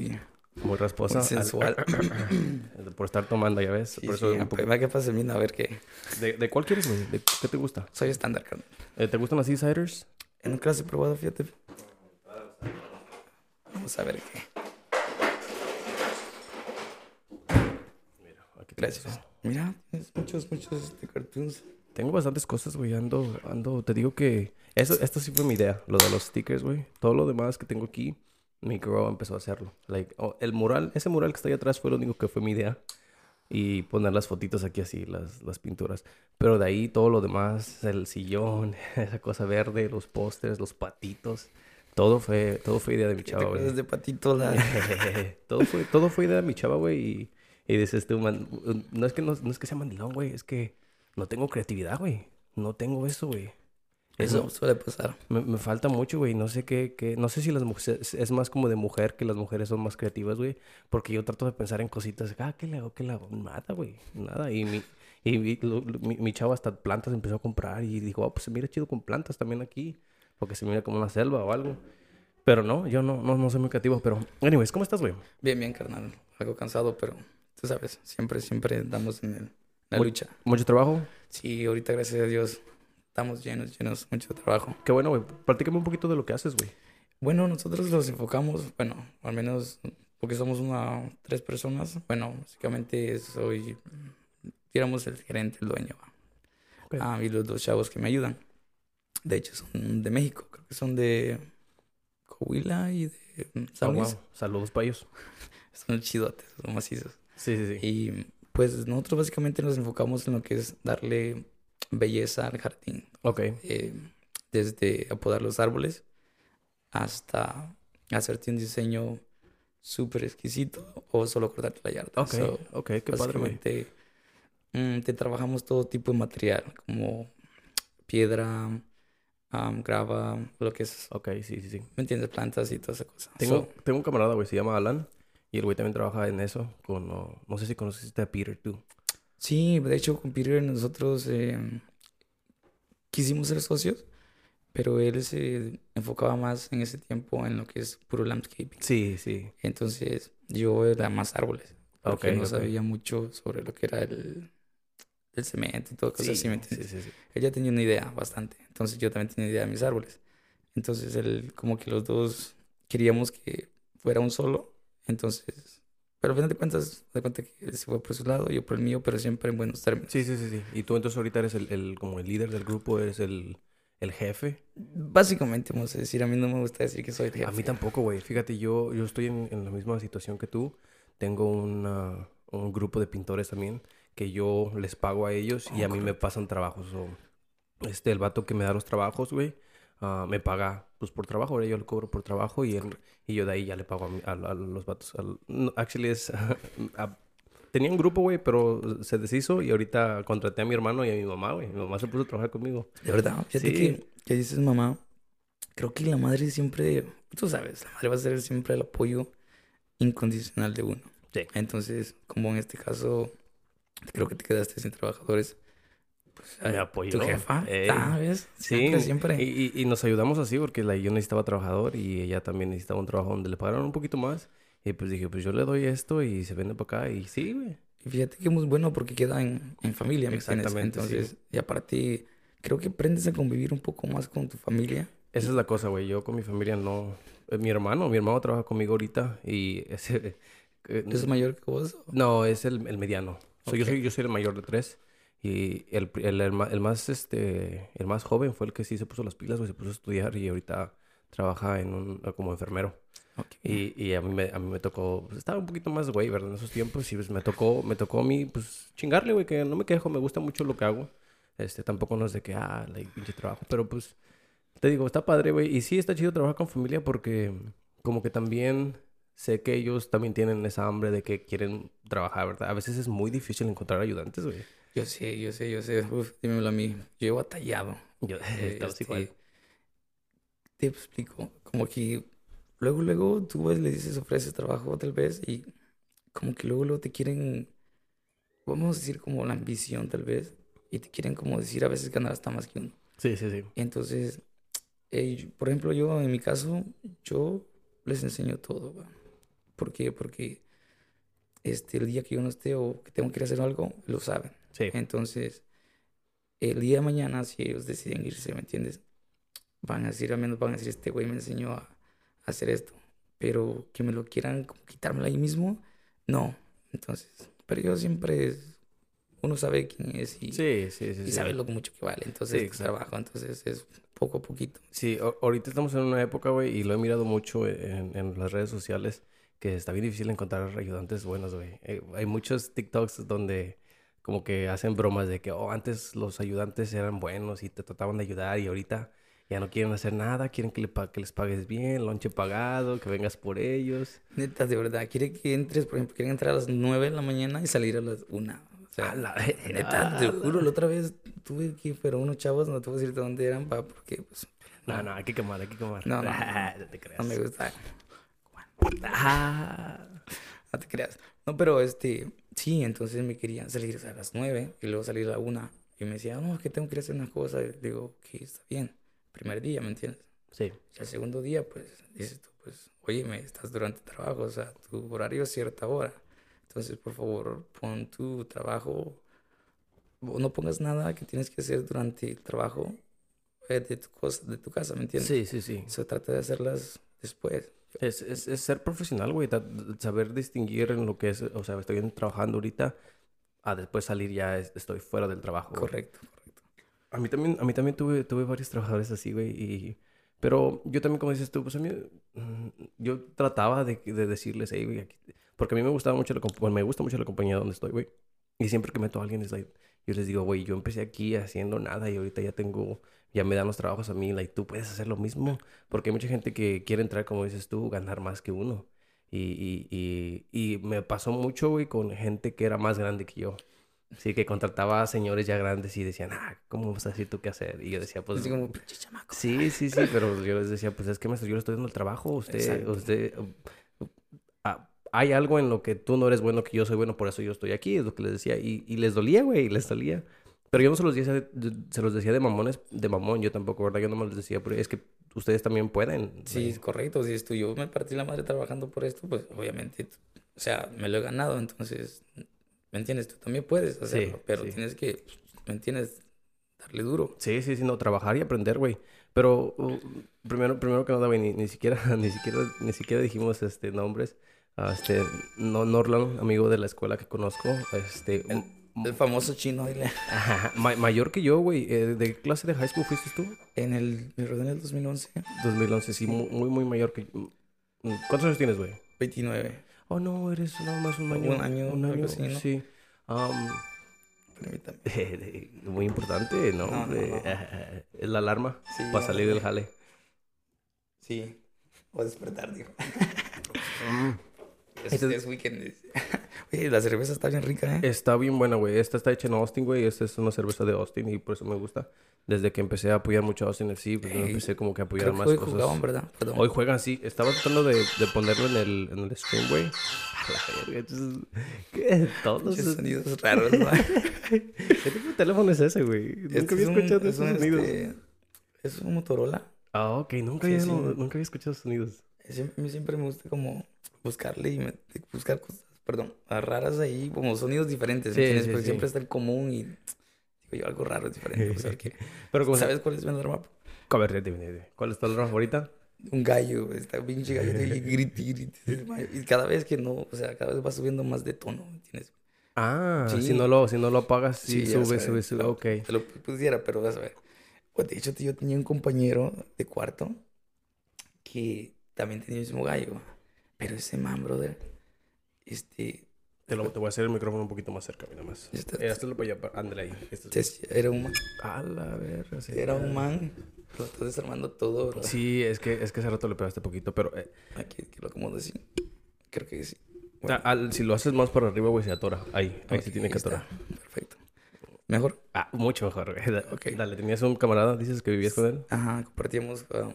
muy, Muy rasposa. muy sensual. al- por estar tomando, ya ves. Sí, por eso sí, un poco- que pase a ver qué. ¿De, de cuál quieres, güey? ¿De qué te gusta? Soy estándar, carnal. Eh, ¿Te gustan así ciders? Nunca las he probado, fíjate. Vamos a ver qué. Aquí Gracias. Mira, tienes muchos, muchos este, cartoons. Tengo bastantes cosas, güey. Ando, ando, te digo que eso, esto sí fue mi idea, lo de los stickers, güey. Todo lo demás que tengo aquí, mi girl empezó a hacerlo. Like, oh, el mural, ese mural que está ahí atrás fue lo único que fue mi idea. Y poner las fotitos aquí así, las, las pinturas. Pero de ahí todo lo demás, el sillón, esa cosa verde, los pósters, los patitos. Todo fue, todo fue idea de mi ¿Te chava, güey. de Patito? La... todo, fue, todo fue idea de mi chava, güey. Y, y dices tú, man, no es que, no, no es que sea mandilón, güey. Es que no tengo creatividad, güey. No tengo eso, güey. Eso Eso suele pasar. me, me falta mucho, güey. No sé qué, qué... No sé si las mujeres... Es más como de mujer que las mujeres son más creativas, güey. Porque yo trato de pensar en cositas. Ah, ¿qué le hago? ¿Qué le hago? Nada, güey. Nada. Y mi... Y mi, lo- lo- mi, mi chavo hasta plantas empezó a comprar y dijo, ah, pues se mira chido con plantas también aquí. Porque se mira como una selva o algo. Pero no, yo no, no, no soy muy creativo. Pero, anyways, ¿cómo estás, güey? Bien, bien, carnal. Algo cansado, pero tú sabes, siempre, siempre damos en el- la Muy- lucha. ¿Mucho trabajo? Sí, ahorita, gracias a Dios, estamos llenos, llenos, mucho trabajo. Qué bueno, güey. Platícame un poquito de lo que haces, güey. Bueno, nosotros los enfocamos, bueno, al menos porque somos una, tres personas. Bueno, básicamente soy, digamos, el gerente, el dueño. Ah, y los dos chavos que me ayudan. De hecho, son de México, creo que son de Coahuila y de San Oh, wow. Saludos para ellos. Son chidotes, son macizos. Sí, sí, sí. Y pues nosotros básicamente nos enfocamos en lo que es darle belleza al jardín. Ok. eh, desde apodar los árboles hasta hacerte un diseño súper exquisito o solo cortarte la yarda. Ok, So, ok. Qué padre, mm, te trabajamos todo tipo de material, como piedra, grava, lo que es, Ok, sí, sí, sí. ¿me entiendes? Plantas y toda esa cosa. Tengo, So, tengo un camarada, güey, se llama Alan. Y el güey también trabaja en eso. Con, oh, no sé si conociste a Peter, tú. Sí, de hecho con Peter nosotros eh, quisimos ser socios, pero él se enfocaba más en ese tiempo en lo que es puro landscaping. Sí, sí. Entonces yo era más árboles. Porque Ok, no ok. sabía mucho sobre lo que era el, el cemento y todo cosas así, ¿me sí, entiendes? sí, sí. Ella tenía una idea bastante. Entonces yo también tenía idea de mis árboles. Entonces él, como que los dos queríamos que fuera un solo. Entonces, pero al final de cuentas, de cuenta que él se fue por su lado, yo por el mío, pero siempre en buenos términos. Sí, sí, sí, sí. Y tú entonces ahorita eres el, el- como el líder del grupo, eres el, el jefe. Básicamente, vamos a decir, a mí no me gusta decir que soy el jefe. A mí tampoco, güey. Fíjate, yo, yo estoy en, en la misma situación que tú. Tengo una- un grupo de pintores también que yo les pago a ellos y a mí me pasan trabajos. o, este, el vato que me da los trabajos, güey, ah, me paga pues por trabajo. Ahora yo le cobro por trabajo y, él- y yo de ahí ya le pago a, a- a los vatos. al- no, actually es... a- tenía un grupo, güey, pero se deshizo y ahorita contraté a mi hermano y a mi mamá, güey. Mi mamá se puso a trabajar conmigo. De verdad, fíjate Sí. que, que dices mamá, creo que la madre siempre, tú sabes, la madre va a ser siempre el apoyo incondicional de uno. Sí. Entonces, como en este caso, creo que te quedaste sin trabajadores, pues eh, apoyó. tu jefa, Ey. ¿sabes? Sí, Siempre, siempre. Y, y- y nos ayudamos así porque la, yo necesitaba trabajador y ella también necesitaba un trabajo donde le pagaran un poquito más. Y pues dije, pues yo le doy esto y se vende para acá. Y sí, güey. Fíjate que es muy bueno porque queda en, en familia, ¿me? Exactamente, sí. Entonces, y aparte, creo que aprendes a convivir un poco más con tu familia. Esa es la cosa, güey. Yo con mi familia no... eh, Mi hermano, mi hermano trabaja conmigo ahorita y ese... eh, ¿Es mayor que vos? No, es el, el mediano. So, yo, soy, yo soy el mayor de tres. Y el, el, el ma- el más, este, el más joven fue el que sí se puso las pilas, güey. Se puso a estudiar y ahorita trabaja en un, como enfermero. Y, y a mí me, a mí me tocó, pues estaba un poquito más güey, ¿verdad? En esos tiempos y pues me tocó, me tocó a mí, pues chingarle, güey, que no me quejo, me gusta mucho lo que hago. Este, tampoco no es de que, ah, la pinche trabajo, pero pues, te digo, está padre, güey. Y sí está chido trabajar con familia porque como que también sé que ellos también tienen esa hambre de que quieren trabajar, ¿verdad? A veces es muy difícil encontrar ayudantes, güey. Yo sé, yo sé, yo sé. Uf, dímelo a mí. Yo he batallado. Yo, Eh, este, igual. Te explico. Como que luego, luego tú ves, le dices, ofreces trabajo tal vez y como que luego, luego te quieren, vamos a decir como la ambición tal vez, y te quieren como decir a veces ganar hasta más que uno. Sí, sí, sí. Entonces, eh, por ejemplo, yo en mi caso, yo les enseño todo, ¿va? ¿Por qué? Porque este, el día que yo no esté o que tengo que ir a hacer algo, lo saben. Sí. Entonces, el día de mañana, si ellos deciden irse, ¿me entiendes? Van a decir, al menos van a decir, este güey me enseñó a, a hacer esto. Pero que me lo quieran como quitármelo ahí mismo, no. Entonces, pero yo siempre, es- uno sabe quién es y, Sí, sí, sí. y sabe lo mucho que vale. Entonces, trabajo, entonces es poco a poquito. Sí, ahorita estamos en una época, güey, y lo he mirado mucho en, en las redes sociales, que está bien difícil encontrar ayudantes buenos, güey. Eh, hay muchos TikToks donde como que hacen bromas de que, oh, antes los ayudantes eran buenos y te trataban de ayudar y ahorita ya no quieren hacer nada, quieren que, le que les pagues bien, lonche pagado, que vengas por ellos. Neta, de verdad, quiere que entres, por ejemplo, quieren entrar a las 9 de la mañana y salir a las 1. O sea, A la neta, te juro, la otra vez tuve que, pero unos chavos, no te voy a decir de dónde eran, pa, porque pues, No, no, hay que quemar, hay que quemar. No, no, no. no te creas. no me gusta. Ah. No te creas. No, pero este, sí, entonces me querían salir a las 9 y luego salir a la 1. Y me decía, no, es que tengo que ir a hacer unas cosas. Y digo, que está bien. Primer día, ¿me entiendes? Sí, Y al segundo día, pues, dices tú, pues, oye, me estás durante el trabajo, o sea, tu horario es cierta hora. Entonces, por favor, pon tu trabajo, o no pongas nada que tienes que hacer durante el trabajo eh, de tu cosa, de tu casa, ¿me entiendes? sí, sí, sí. Se trata de hacerlas después. Es, es, es ser profesional, güey. Saber distinguir en lo que es, o sea, estoy trabajando ahorita, a después salir ya es- estoy fuera del trabajo. güey. Correcto, correcto. A mí también, a mí también tuve, tuve varios trabajadores así, güey, y... Pero yo también, como dices tú, pues a mí, mm, yo trataba de, de decirles, hey, güey, aquí-", porque a mí me gustaba mucho la, bueno, me gusta mucho la compañía donde estoy, güey. Y siempre que meto a alguien, es like, yo les digo, güey, yo empecé aquí haciendo nada y ahorita ya tengo, ya me dan los trabajos a mí, like, tú puedes hacer lo mismo. Porque hay mucha gente que quiere entrar, como dices tú, ganar más que uno. Y, y, y, y me pasó mucho, güey, con gente que era más grande que yo. Sí, que contrataba a señores ya grandes y decían, ah, ¿cómo vas a decir tú qué hacer? Y yo decía, pues... Como. Sí, sí, sí, pero yo les decía, pues es que maestro, yo le estoy dando el trabajo, usted, Exacto. usted, hay algo en lo que tú no eres bueno que yo soy bueno, por eso yo estoy aquí, es lo que les decía, y, y les dolía, güey, les dolía. Pero yo no se los decía, de- se los decía de mamones, de mamón, yo tampoco, ¿verdad? Yo no me les decía, pero es que ustedes también pueden. Sí, es correcto. Si es tú, yo me partí la madre trabajando por esto, pues obviamente, o sea, me lo he ganado, entonces, ¿me entiendes? Tú también puedes hacerlo, pero sí. tienes que, ¿me entiendes? Darle duro. Sí, sí, sí, no, trabajar y aprender, güey. Pero uh, primero, primero que nada, güey, ni, ni siquiera, ni siquiera, ni siquiera dijimos este nombres. Este, no, Norland, amigo de la escuela que conozco, este, El, el famoso chino dile, Ajá, ma- mayor que yo, güey. Eh, ¿De qué clase de high school fuiste tú? en el, me en el 2011, 2011, sí, mu- muy, muy mayor que yo. Mm, ¿Cuántos años tienes, güey? 29. Oh, no, eres nada más un Un año. año, un año, así, ¿no? sí. Um, Permítame. muy importante, ¿no? No, no, no. Es la alarma Sí, para salir del jale. Sí, voy a despertar, digo. Mm. Es, Entonces- es weekend. Oye, la cerveza está bien rica, ¿eh? Está bien buena, güey. Esta está hecha en Austin, güey. Esta es una cerveza de Austin y por eso me gusta. Desde que empecé a apoyar mucho a Austin FC, pues Ey, empecé como que a apoyar Creo que más hoy cosas. jugaban, ¿verdad? Perdón. Hoy juegan, sí. Estaba tratando de, de ponerlo en el, en el stream, güey. ¿Qué? Todos esos... sonidos raros, ¿no? ¿Qué tipo de teléfono es ese, güey? Este Nunca había es un- escuchado es esos un, sonidos. este, es un Motorola. Ah, ok. Nunca, Sí, había, sí. nunca había escuchado sonidos. Siempre, a mí siempre me gusta como buscarle y me- buscar cosas, perdón, raras ahí, como sonidos diferentes, Sí, sí, Porque sí. siempre está el común y digo yo algo raro diferente. o sea, que- Pero como... ¿Sabes cuál es mi alarma? A ver, dime, dime. ¿Cuál es tu alarma favorita? Un gallo, está pinche gallo y grite, y grite. Y cada vez que no, o sea, cada vez va subiendo más de tono, ¿me entiendes? Ah, Sí. si no lo, si no lo apagas, sí, sube, sube, sube. lo- Ok. Te lo pusiera, pero vas a ver. Pues, de hecho, yo tenía un compañero de cuarto que también tenía el mismo gallo. Pero ese man, brother, este, Te, lo, te voy a hacer el micrófono un poquito más cerca, mira más. Este- Eh, hazlo para allá, ándale ahí. Este es- era un man, A la verga, sí. era un man, lo está desarmando todo, bro. Sí, es que, es que hace rato le pegaste poquito, pero... eh, Aquí, que lo acomodo así. Creo que sí. ah, al- si lo haces más para arriba, güey, se atora. Ahí, ahí sí Ok, tiene que está. atorar. Perfecto. ¿Mejor? Ah, mucho mejor, güey. Dale, ¿tenías un camarada? ¿Dices que vivías con él? Ajá, compartíamos, um,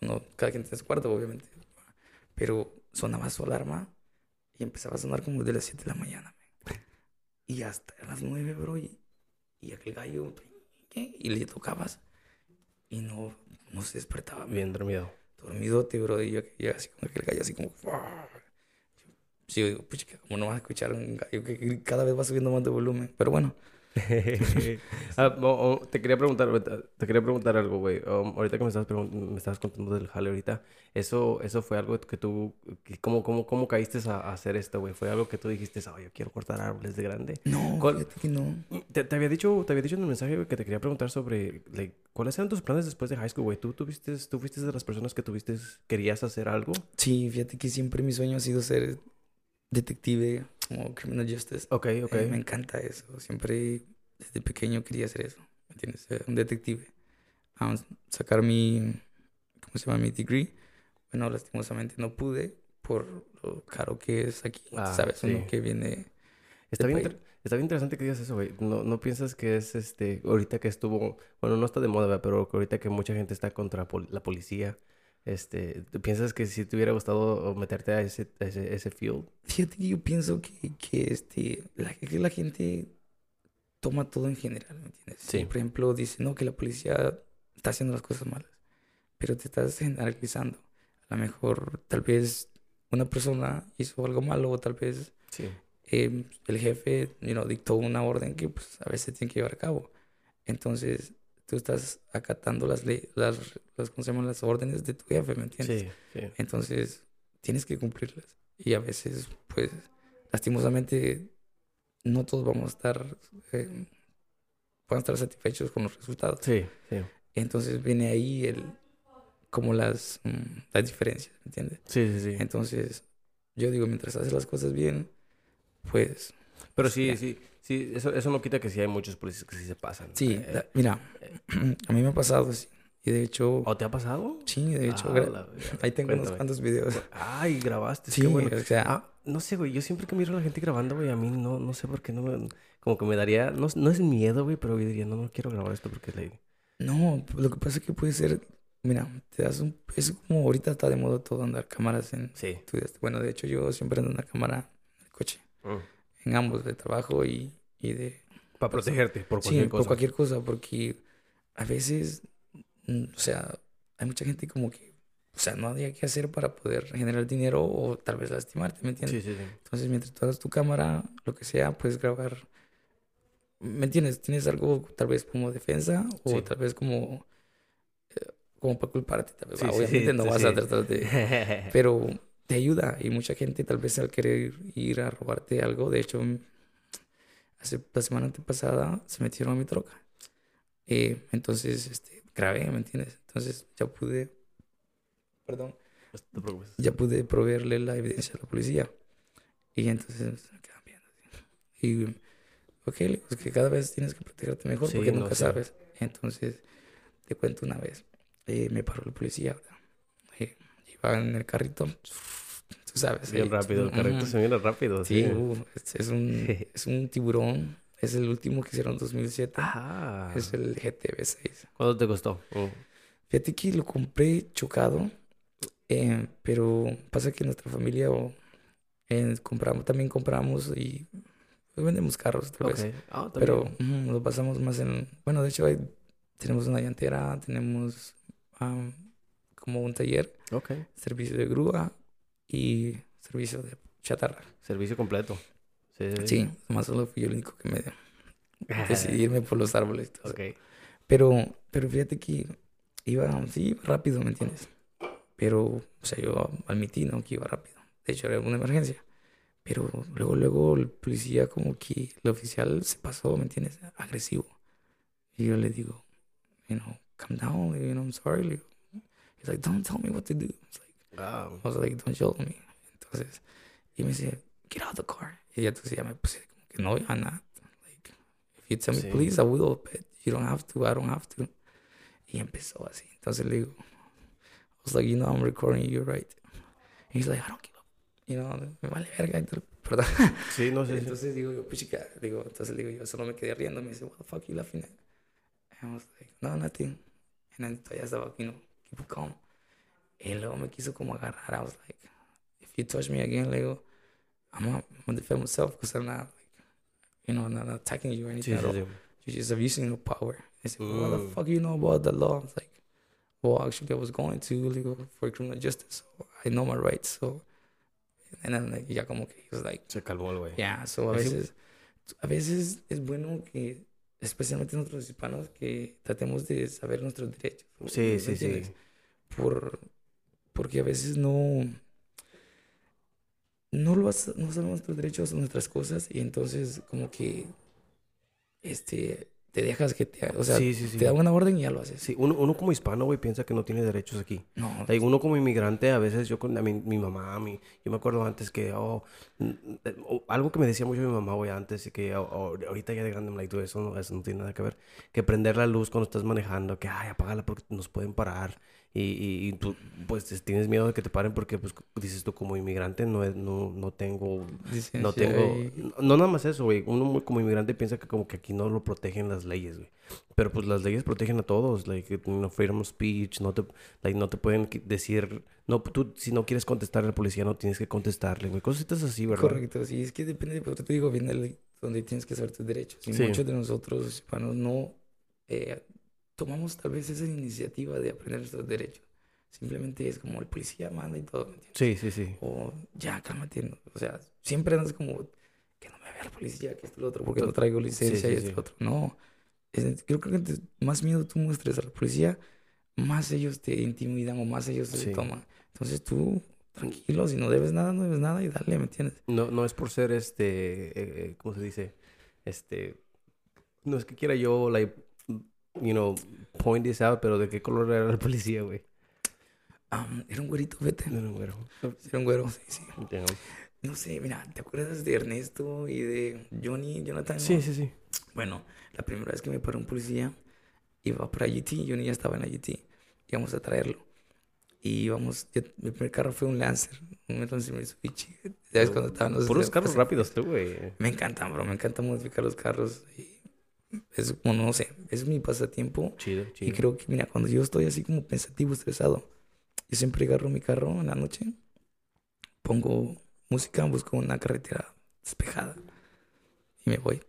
no, cada quien tenía su cuarto, obviamente. Pero sonaba su alarma y empezaba a sonar como de las 7 de la mañana. man. Y hasta las 9, bro. Y, y aquel gallo. Y le tocabas y no, no se despertaba. man. Bien dormido. Dormidote, bro. Y yo, yo así como aquel gallo, así como... Sí, yo digo, pucha, ¿cómo no vas a escuchar un gallo que cada vez va subiendo más de volumen? Pero bueno. Ah, oh, oh, te quería preguntar, te quería preguntar algo, güey. Um, ahorita que me estabas, me estabas contando del jale ahorita, eso, eso fue algo que tú, ¿cómo, cómo, cómo caíste a, hacer esto, güey? ¿Fue algo que tú dijiste, oh, yo quiero cortar árboles de grande? No, ¿Cuál, que no. Te, te, había dicho, te había dicho en el mensaje que te quería preguntar sobre, like, ¿cuáles eran tus planes después de high school, güey? ¿Tú, tuviste, ¿Tú fuiste de las personas que tuviste, querías hacer algo? Sí, fíjate que siempre mi sueño ha sido ser detective como criminal justice. Ok, ok. Eh, me encanta eso. Siempre desde pequeño quería hacer eso. ¿Me entiendes? Ser un detective. A sacar mi, ¿cómo se llama? Mi degree. Bueno, lastimosamente no pude por lo caro que es aquí. Ah, ¿Sabes? Sí. Uno que viene... Está bien, está bien interesante que digas eso, güey. No, no piensas que es este... Ahorita que estuvo... Bueno, no está de moda, pero ahorita que mucha gente está contra la policía este, ¿piensas que si te hubiera gustado meterte a ese, ese, ese field? Fíjate que yo pienso que, que este, la, que la gente toma todo en general, ¿me entiendes? Sí. por ejemplo, dice, no, que la policía está haciendo las cosas malas, pero te estás generalizando. A lo mejor, tal vez una persona hizo algo malo o tal vez sí. eh, el jefe you know, dictó una orden que pues, a veces tiene que llevar a cabo. Entonces, tú estás acatando las leyes, las, las, ¿cómo se llaman? las órdenes de tu jefe, ¿me entiendes? Sí, sí. Entonces, tienes que cumplirlas. Y a veces, pues, lastimosamente, no todos vamos a estar, eh, estar satisfechos con los resultados. Sí, sí. Entonces viene ahí el, como las, mm, las diferencias, ¿me entiendes? Sí, sí, sí. Entonces, yo digo, mientras haces las cosas bien, pues... Pero sí, sí. Sí, eso, eso no quita que sí hay muchos policías que sí se pasan. Sí, eh, mira, a mí me ha pasado así. Y de hecho... ¿O te ha pasado? Sí, de hecho. Ah, ahí tengo unos cuantos videos. Ay, grabaste. Sí, bueno. o sea... Ah, no sé, güey. Yo siempre que miro a la gente grabando, güey, a mí no, no sé por qué no me... Como que me daría... No, no es miedo, güey, pero yo diría, no, no quiero grabar esto porque... Le... No, lo que pasa es que puede ser... Mira, te das un... Es como ahorita está de moda todo andar cámaras en... Sí. Bueno, de hecho yo siempre ando una cámara en el coche. Mm. En ambos, de trabajo y, y de para protegerte por cualquier sí, cosa. por cualquier cosa, porque a veces, mm, o sea, hay mucha gente como que, o sea, no había que hacer para poder generar dinero o tal vez lastimarte, ¿me entiendes? Sí, sí, sí. Entonces, mientras tú hagas tu cámara, lo que sea, puedes grabar. ¿Me entiendes? Tienes algo tal vez como defensa o tal vez como, eh, como para culparte. Tal vez. Obviamente no vas a tratar de... Pero te ayuda y mucha gente tal vez al querer ir a robarte algo, de hecho hace la semana antepasada se metieron a mi troca. Eh, entonces, este, grabé, ¿me entiendes? Entonces ya pude, perdón, ya pude proveerle la evidencia a la policía. Y entonces me quedan viendo. Y, ok, pues que cada vez tienes que protegerte mejor porque nunca sabes. Entonces, te cuento una vez, eh, me paró la policía, eh, iba en el carrito tú sabes. Bien rápido, el carrito se viene rápido. Sí, uh, es, un, es un tiburón. Es el último que hicieron en 2007. Ah. Es el GTB6. ¿Cuánto te costó? Uh. Fíjate que lo compré chocado, eh, pero pasa que nuestra familia eh, compramos, también compramos y pues, vendemos carros vez. Ah, pero lo pasamos más en... Bueno, de hecho tenemos una llantera, tenemos como un taller, okay. servicio de grúa y servicio de chatarra. Servicio completo. Sí, sí más solo fui yo el único que me decidí irme por los árboles. Okay. Pero, pero fíjate que iba, sí, rápido, ¿me entiendes? Pero, o sea, yo admití, ¿no? Que iba rápido. De hecho, era una emergencia. Pero luego, luego el policía como que el oficial se pasó, ¿me entiendes? Agresivo. Y yo le digo, you know, calm down, you know, I'm sorry. He's like, don't tell me what to do. I was like, don't yell at me. Entonces, y me dice, get out of the car. Y entonces ya me puse como que no, I'm not. Like, if you tell me please, I will, but you don't have to, I don't have to. Y empezó así. Entonces le digo, I was like, you know, I'm recording you, right? And he's like, I don't give up. You know, me vale verga. Perdón. Sí, no sé. Entonces digo yo, puchica, digo, entonces digo yo, solo me quedé riendo. Me dice, what the fuck you laughing at? And I was like, no, nothing. And then todavía estaba, you know, keep calm. Y luego me quiso como agarrar. I was like, if you touch me again, le digo, I'm to defend myself because I'm not, like, you know, not attacking you or anything at all. You're just abusing your power. He said, well, what the fuck do you know about the law? I was like, well, actually, I was going to legal for criminal justice. So I know my rights. So And then, like, ya como que, he was like, Se calmó el güey. yeah, so a Es veces, a veces es bueno que, especialmente nosotros hispanos, que tratemos de saber nuestros derechos. Sí, ¿me sí, sí. Por, porque a veces no, no lo no sabemos nuestros derechos, nuestras cosas, y entonces como que, este, te dejas que te, o sea, sí, sí, sí. te da una orden y ya lo haces. Sí, uno, uno como hispano, güey, piensa que no tiene derechos aquí. No, Like, uno como inmigrante, a veces yo con a mi, mi mamá, mi, yo me acuerdo antes que, oh, algo que me decía mucho mi mamá, güey, antes, y que oh, oh, ahorita ya de grande, me like, eso no, eso no tiene nada que ver, que prender la luz cuando estás manejando, que, ay, apágala porque nos pueden parar, y, y, tú, pues, tienes miedo de que te paren porque, pues, dices tú, como inmigrante, no, es- no, no tengo, licencia no tengo, y- no, no nada más eso, güey, uno muy- como inmigrante piensa que como que aquí no lo protegen las leyes, güey, pero pues las leyes protegen a todos, like, know, freedom of speech, no te, like, no te pueden decir, no, tú, si no quieres contestar al policía, no tienes que contestarle, güey, cositas así, ¿verdad? Correcto, sí, es que depende, pero te digo, viene el- donde tienes que saber tus derechos. Y Sí. muchos de nosotros hispanos no eh, tomamos tal vez esa iniciativa de aprender nuestros derechos. Simplemente es como el policía manda y todo, ¿me entiendes? Sí, sí, sí. O ya, cálmate. ¿no? O sea, siempre andas como que no me vea el policía, que esto lo otro, porque no traigo licencia sí, y esto y sí. lo otro. No, es- creo que más miedo tú muestres a la policía, más ellos te intimidan o más ellos Sí. toman. Entonces tú, tranquilo, si no debes nada, no debes nada y dale, ¿me entiendes? No, no es por ser este, eh, eh, ¿cómo se dice? Este, no es que quiera yo, like, you know, point this out, pero ¿de qué color era el policía, güey? Am, era un güerito, vete. No, no, güero. Era un güero, sí, sí. Damn. No sé, mira, ¿te acuerdas de Ernesto y de Johnny, Jonathan? Sí, sí, sí. Bueno, la primera vez que me paró un policía, iba para GT, Johnny ya estaba en la GT, íbamos a traerlo. Y íbamos, yo- mi primer carro fue un Lancer, un Lancer Mitsubishi. ¿Sabes cuando estaban los... Puros carros pues, rápidos tú, güey. Me encantan, bro, me encanta modificar los carros. Y es como, no sé, es mi pasatiempo. Chido, Y chido. creo que, mira, cuando yo estoy así como pensativo, estresado, yo siempre agarro mi carro en la noche, pongo música, busco una carretera despejada y me voy.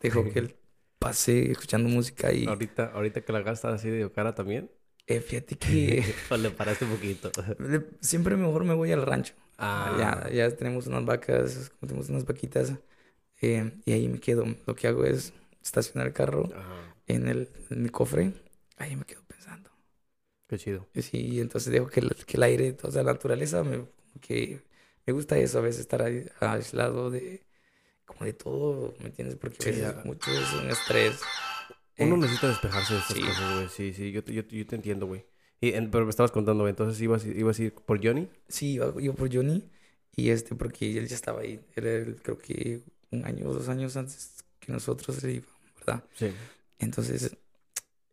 Dejo que él pase escuchando música y Ahorita, ahorita que la gastas así de cara también, eh, fíjate que le paraste un poquito. siempre mejor me voy al rancho. Ah, Ya, ya tenemos unas vacas, tenemos unas vaquitas eh, y ahí me quedo. Lo que hago es estacionar el carro en, el, en mi cofre, ahí me quedo pensando. Qué chido. Y Sí, entonces dejo que el, que el aire, o sea, la naturaleza, me, que me gusta eso, a veces estar ahí aislado de, como de todo, ¿me entiendes? Porque a Sí, veces mucho es un estrés. Uno Eh, necesita despejarse de estas sí. cosas, güey. Sí, sí, yo yo, yo te entiendo, güey. Y, en- pero me estabas contando, güey. Entonces ibas, ibas a ir por Johnny. Sí, iba, iba por Johnny y este, porque él ya estaba ahí, era el- creo que un año o dos años antes que nosotros él iba, ¿verdad? Sí. Entonces,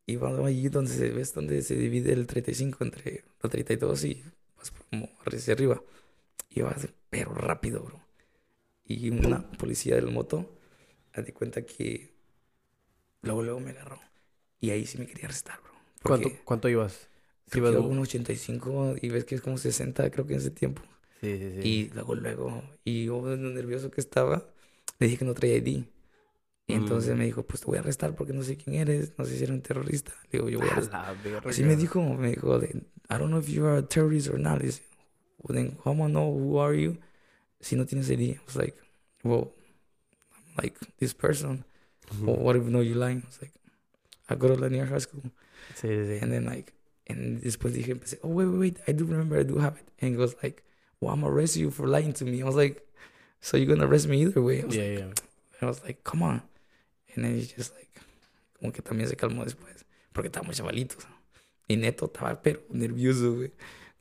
iba allí donde se, ves donde se divide el 35 entre la 32 y vas como hacia arriba. Iba así, pero rápido, bro. Y una policía del moto, haz de cuenta que luego, luego me agarró. Y ahí sí me quería arrestar, bro. ¿Cuánto, ibas? Creo ibas un 85 y ves que es como 60, creo que en ese tiempo. Sí, sí, sí. Y luego, luego, y yo nervioso que estaba, le dije que no traía ID. Y entonces Mm. me dijo, pues te voy a arrestar porque no sé quién eres, no sé si eres un terrorista. Le digo, yo voy a arrestar. Así me dijo, me dijo, I don't know if you are a terrorist or not. Dice, well, then how am I know who are you si no tienes ID? I was like, well, I'm like this person. Ujú. Well, what if no you lying? I was like, I go to Lanier High School. Sí, sí. And then like, and después dije, empecé, oh, wait, wait, wait, I do remember, I do have it. And he goes like, well, I'm arrest you for lying to me. I was like, so you're gonna arrest me either way? I was, Yeah, like, yeah. I was like, come on. And then he's just like, como que también se calmó después, porque estábamos chavalitos. Y Neto estaba, pero nervioso, güey.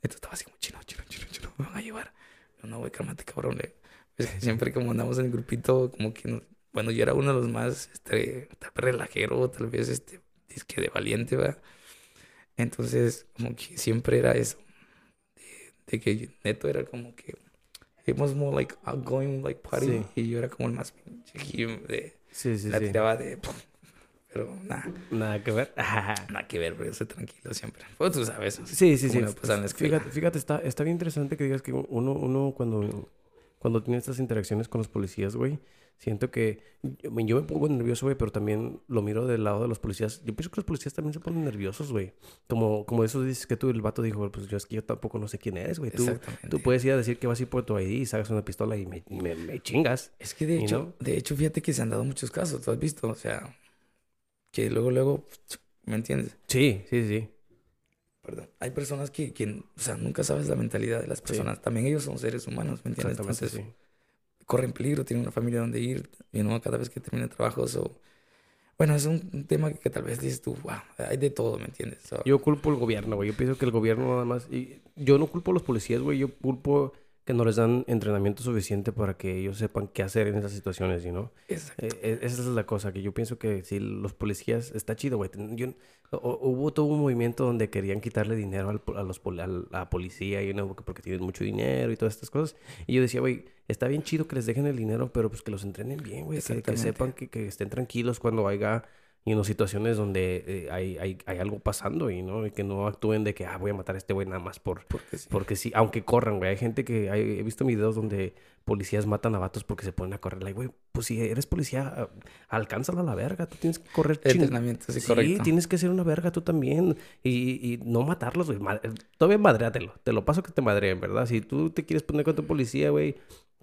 Neto estaba así como, chino, chino, chino, chino, me van a llevar. Yo, no, güey, cálmate, cabrón. le- Es que siempre como andamos en el grupito, como que, nos- bueno, yo era uno de los más, este, tal vez relajero, tal vez, este, disque de valiente, ¿verdad? Entonces, como que siempre era eso. De, de que Neto era como que, it was more like outgoing, like party. Sí. Y yo era como el más pinche gym de, Sí, sí, la tiraba de, pero nada, Nada que ver. nada que ver, pero yo soy tranquilo siempre. Pues tú sabes. Sí, sí, sí. Fíjate, fíjate está, está bien interesante que digas que uno, uno cuando, cuando tiene estas interacciones con los policías, güey, Siento que yo, yo me pongo nervioso, güey, pero también lo miro del lado de los policías. Yo pienso que los policías también se ponen nerviosos, güey. Como, como eso dices que tú, el vato dijo, pues yo es que yo tampoco no sé quién eres, güey. Tú, tú puedes ir a decir que vas a ir por tu ID y sacas una pistola y me, me, me chingas. Es que de ¿Y hecho, no? de hecho, fíjate que se han dado muchos casos, ¿tú has visto? O sea, que luego, luego, ¿me entiendes? Sí, sí, sí. Perdón. Hay personas que, que, o sea, nunca sabes la mentalidad de las personas. También ellos son seres humanos, ¿me entiendes? Entonces, sí. Corren peligro, tienen una familia donde ir, y no cada vez que termina trabajo, so... Bueno, es un, un tema que, que tal vez dices tú, wow, hay de todo, ¿me entiendes? So, Yo culpo al gobierno, güey. Yo pienso que el gobierno nada más... Y yo no culpo a los policías, güey. Yo culpo que no les dan entrenamiento suficiente para que ellos sepan qué hacer en esas situaciones, ¿no? exacto. Eh, eh, esa es la cosa, que yo pienso que si los policías... Está chido, güey. Yo- o- hubo todo un movimiento donde querían quitarle dinero al a, los, a la policía y una, porque tienen mucho dinero y todas estas cosas. Y yo decía, güey, está bien chido que les dejen el dinero, pero pues que los entrenen bien, güey. Que, sepan que, que estén tranquilos cuando haya y en situaciones donde eh, hay, hay, hay algo pasando y no y que no actúen de que ah voy a matar a este güey nada más por Porque sí. porque sí aunque corran güey hay gente que hay- he visto videos donde policías matan a vatos porque se ponen a correr like güey pues si eres policía alcánzalo a la verga tú tienes que correr Entrenamiento, sí, Sí, correcto. tienes que ser una verga tú también y, y no matarlos, güey. Todavía madreatelo. Te lo paso que te madreen, ¿verdad? Si tú te quieres poner con tu policía, güey,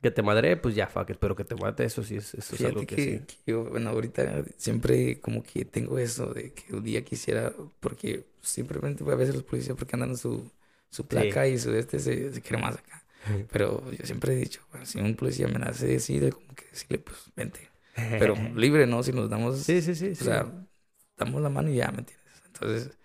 que te madre, pues ya, fuck it. Pero que te mate, eso sí es, eso es algo que, que, sí. que yo, bueno, ahorita siempre como que tengo eso de que un día quisiera, porque simplemente a veces los policías porque andan su, su placa y su este se, se quiere más acá. Pero yo siempre he dicho, bueno, si un policía me hace decir, como que decirle, pues vente. Pero libre, ¿no? Si nos damos, Sí, sí, sí. o sí. sea, damos la mano y ya, ¿me entiendes? Entonces,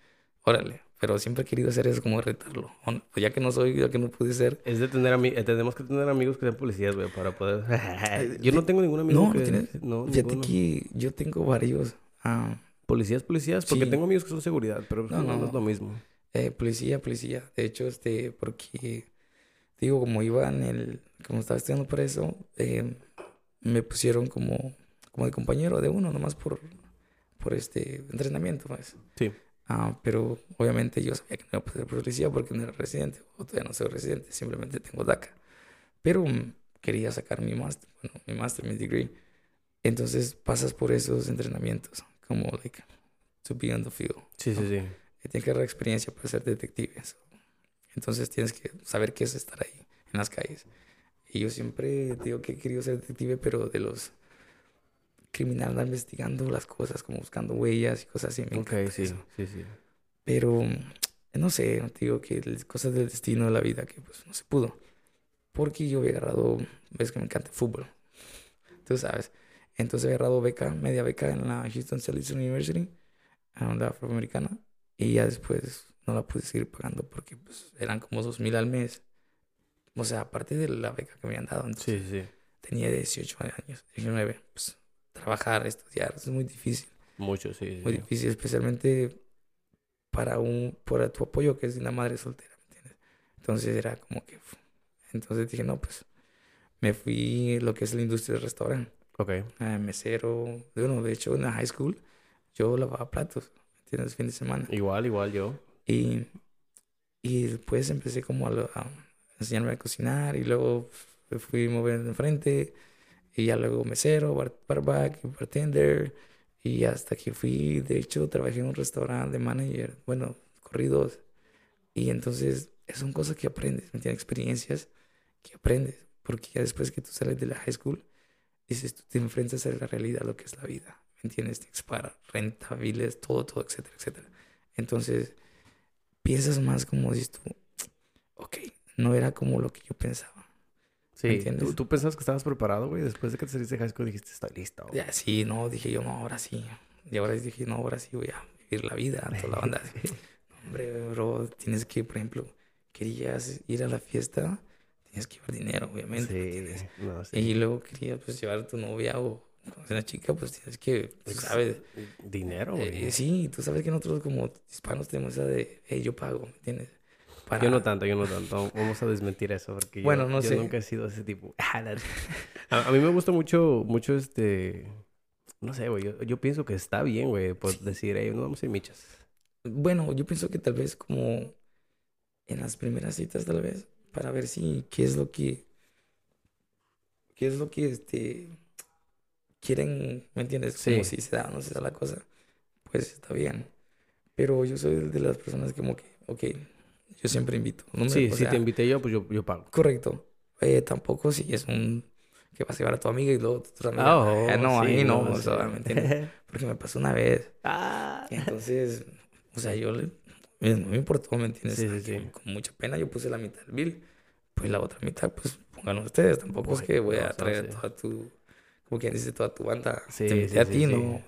órale. Pero siempre he querido hacer eso, como retarlo. O no, Pues ya que no soy, ya que no pude ser. Es de tener amigos, tenemos que tener amigos que sean policías, güey, para poder... Yo no tengo ningún amigo No, no que... tienes- No, Fíjate ninguno. que yo tengo varios. ah, Policías, policías, porque Sí. tengo amigos que son seguridad, pero pues, No, no, no es lo mismo. Eh, policía, policía. De hecho, este, porque, digo, como iba en el, como estaba estudiando para eso, eh, me pusieron como, como de compañero de uno, nomás por, por este entrenamiento, pues. Sí. Ah, pero obviamente yo sabía que no iba a poder ser policía porque no era residente, o todavía no soy residente, simplemente tengo DACA. Pero mm, quería sacar mi máster, bueno, mi máster, mi degree. Entonces pasas por esos entrenamientos, como, like, to be on the field Sí, sí, sí. que tienes que agarrar experiencia para ser detective. so. Entonces tienes que saber qué es estar ahí en las calles. Y yo siempre digo que he querido ser detective, pero de los criminales investigando las cosas, como buscando huellas y cosas así. Me sí, eso. sí, sí. Pero no sé, digo que las cosas del destino de la vida que pues no se pudo. Porque yo había agarrado, ves que me encanta el fútbol. Tú sabes. Entonces había agarrado beca, media beca en la Houston Salesian University, a la afroamericana. Y ya después no la pude seguir pagando porque pues eran como dos mil al mes. O sea, aparte de la beca que me habían dado. Entonces, Sí, sí. tenía 18 años, 19. Pues trabajar, estudiar, es muy difícil Mucho, sí, muy sí. difícil, especialmente para un para tu apoyo que es de una madre soltera, ¿me entiendes? Entonces era como que entonces dije, no, pues me fui a lo que es la industria del restaurante, Ok. eh, mesero, bueno, de hecho en la high school yo lavaba platos, ¿me entiendes? Fin de semana. Igual, igual yo. Y, y después empecé como a, a enseñarme a cocinar y luego me fui moviendo enfrente y ya luego mesero, bar, barback, bartender y hasta que fui, de hecho trabajé en un restaurante de manager, bueno, corridos y entonces son cosas que aprendes, ¿me? Experiencias que aprendes porque ya después que tú sales de la high school dices, tú te enfrentas a la realidad, lo que es la vida, ¿me entiendes? Tienes que pagar renta, biles, todo, todo, etcétera, etcétera. Entonces, piensas más como dices tú, ok, no era como lo que yo pensaba. Sí. entiendes? ¿Tú, tú pensabas que estabas preparado, güey? Después de que te saliste de high school dijiste, estoy listo. Ya, sí, no, dije yo, no, ahora sí. Y ahora dije, no, ahora sí voy a vivir la vida, toda la banda. Hombre, bro, tienes que, por ejemplo, querías ir a la fiesta, tienes que llevar dinero, obviamente. Sí, no, sí. Y luego querías, pues, llevar a tu novia o conocer una chica, pues tienes que, tú sabes. Dinero, güey. Eh, sí, tú sabes que nosotros como hispanos tenemos esa de, hey, yo pago, ¿me entiendes? Para... Yo no tanto, yo no tanto. Vamos a desmentir eso porque yo- Bueno, no yo, sé. nunca he sido ese tipo. a, a mí me gusta mucho, mucho este... No sé, güey. Yo, yo pienso que está bien, güey, por decir, hey, no vamos a ir michas. Bueno, yo pienso que tal vez como en las primeras citas, tal vez, para ver si qué es lo que, qué es lo que este, quieren, ¿me entiendes? Como Sí. si se da no se da la cosa, pues está bien. Pero yo soy de las personas como que, ok, yo siempre invito. No Sí, o si sea, te invité yo, pues yo, yo pago. Correcto. Eh, tampoco si es un que vas a llevar a tu amiga y luego tu amiga. Ah, oh, eh, no, sí, ahí no, no, o sí. sea, ¿me entiendes? Porque me pasó una vez. Ah. Entonces, o sea, yo le, no me importó, ¿me entiendes? Sí, sí, Ah, que Con mucha pena yo puse la mitad del bill. Pues la otra mitad, pues pónganlo ustedes. Tampoco es que voy no, a o sea, traer toda tu, como quien dice, toda tu banda. Sí, Te sí, a ti, sí. ¿no?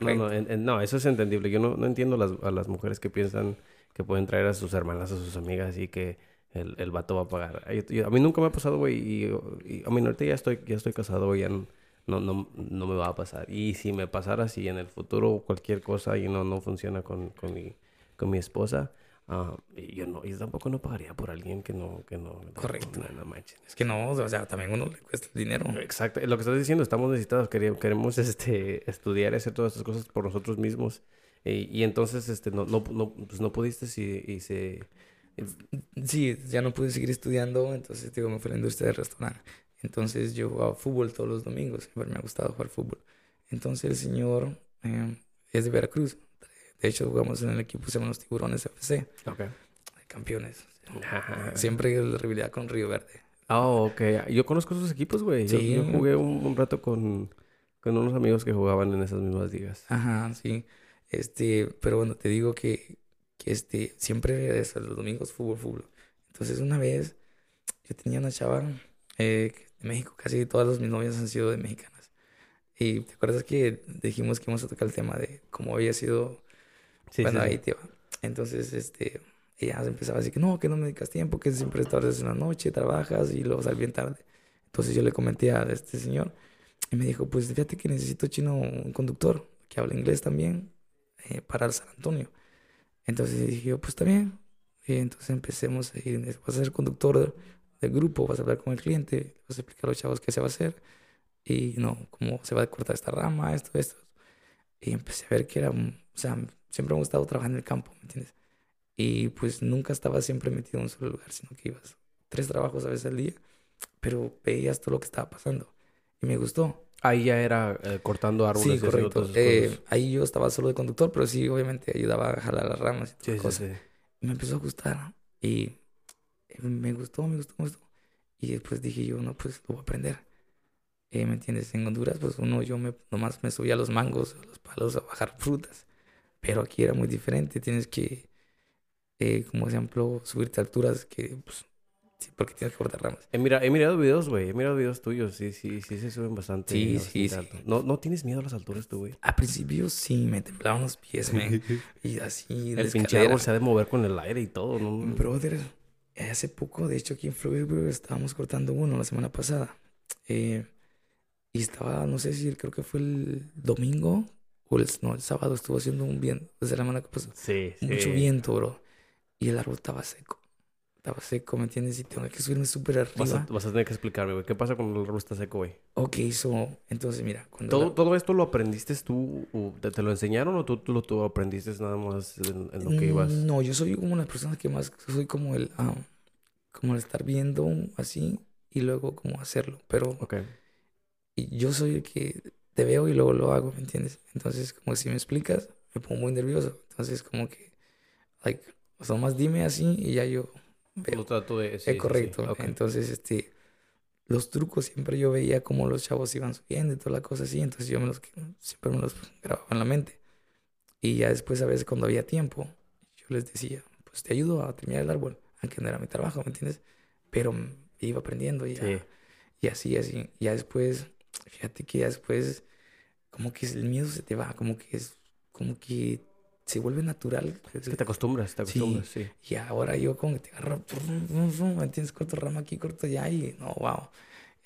No, en- en- no, eso es entendible. Yo no, no entiendo las, a las mujeres que piensan que pueden traer a sus hermanas, a sus amigas y que el, el vato va a pagar. Yo- a mí nunca me ha pasado, güey, y, y a mí ahorita ya estoy, ya estoy casado, güey, ya no, no, no, no me va a pasar. Y si me pasara, si en el futuro cualquier cosa y no, no funciona con, con mi, con mi esposa, ah, y yo no, yo tampoco no pagaría por alguien que no, que no, Correcto. no, no manches. Es que no, o sea, también uno le cuesta el dinero. Exacto, lo que estás diciendo, estamos necesitados, quere- queremos este, estudiar y hacer todas estas cosas por nosotros mismos. Y, y entonces este, no, no, no, pues no pudiste y, y se... Sí, ya no pude seguir estudiando, entonces digo, me fui a la industria del restaurante. Entonces yo jugaba fútbol todos los domingos, siempre me ha gustado jugar fútbol. Entonces el señor eh, es de Veracruz. De hecho, jugamos en el equipo, se llama los Tiburones FC, Ok. de campeones. Siempre la rivalidad con Río Verde. Ah, ok. Yo conozco esos equipos, güey. Yo, Sí. yo jugué un, un rato con, con unos amigos que jugaban en esas mismas ligas. Ajá, sí. Este, pero bueno, te digo que, que este, siempre los domingos fútbol, fútbol. Entonces una vez yo tenía una chava eh, de México, casi todas mis novias han sido de mexicanas. Y te acuerdas que dijimos que íbamos a tocar el tema de cómo había sido, Sí, bueno, sí, sí. ahí te va. Entonces, este, ella empezaba a decir que no, que no me dedicas tiempo, que siempre estás en la noche, trabajas y luego sales bien tarde. Entonces yo le comenté a este señor y me dijo, pues fíjate que necesito chino un conductor que hable inglés también eh, para el San Antonio. Entonces dije yo, pues está bien. Y entonces empecemos a ir, vas a ser conductor del, grupo, vas a hablar con el cliente, vas a explicar a los chavos qué se va a hacer y no, cómo se va a cortar esta rama, esto, esto. Y empecé a ver que era, o sea, siempre me ha gustado trabajar en el campo, ¿me entiendes? Y pues nunca estaba siempre metido en un solo lugar, sino que ibas tres trabajos a veces al día, pero veías todo lo que estaba pasando. Y me gustó. Ahí ya era eh, cortando árboles Sí, correcto. Eh, ahí yo estaba solo de conductor, pero sí, obviamente ayudaba a jalar las ramas y Sí, sí, cosas. sí. Me empezó a gustar. Y me gustó, me gustó, me gustó. Y después dije yo, no, pues lo voy a aprender. Eh, ¿me entiendes? En Honduras, pues uno, yo me, nomás me subía a los mangos, a los palos, a bajar frutas. Pero aquí era muy diferente. Tienes que, eh, como ejemplo, subirte a alturas que, pues, sí, porque tienes que cortar ramas. He, mira- he mirado videos, güey. He mirado videos tuyos. Sí, sí, sí, se suben bastante. Sí, sí. ¿No, ¿No tienes miedo a las alturas tú, güey? Al principio sí, me temblaban los pies, me, y así, El pinche árbol se ha de mover con el aire y todo, ¿no? Brother, hace poco, de hecho, aquí en Florida estábamos cortando uno la semana pasada. Eh, y estaba, no sé si creo que fue el domingo o el, no, el sábado estuvo haciendo un viento, desde la semana que pasó. Sí, sí. Mucho viento, bro. Y el árbol estaba seco. Estaba seco, ¿me entiendes? Y tengo que subirme súper Vas a, arriba. vas a tener que explicarme, güey. ¿Qué pasa cuando el árbol está seco, güey? Ok, so, entonces mira, cuando ¿Todo, la- ¿Todo esto lo aprendiste tú? o ¿Te, te lo enseñaron o tú, tú lo tú aprendiste nada más en, en lo que ibas? Mm, No, yo soy como una persona que más soy como el, ah, como el estar viendo así y luego como hacerlo. Pero Ok. Y yo soy el que te veo y luego lo hago, ¿me entiendes? Entonces, como si me explicas, me pongo muy nervioso. Entonces, como que, like, o sea, más dime así y ya yo Lo veo. trato de... sí, es sí, sí. correcto. Ok. Entonces, este, los trucos siempre yo veía como los chavos iban subiendo y toda la cosa así. Entonces, yo me los, siempre me los grababa en la mente. Y ya después, a veces, cuando había tiempo, yo les decía, pues te ayudo a terminar el árbol, aunque no era mi trabajo, ¿me entiendes? Pero iba aprendiendo y ya. Sí. Y así, así. Ya después, fíjate que ya después, como que el miedo se te va, como que es, como que se vuelve natural. Es que te acostumbras, te Sí. acostumbras, sí. Y ahora yo como que te agarro, ¿me entiendes? Corto rama aquí, corto allá y no, wow.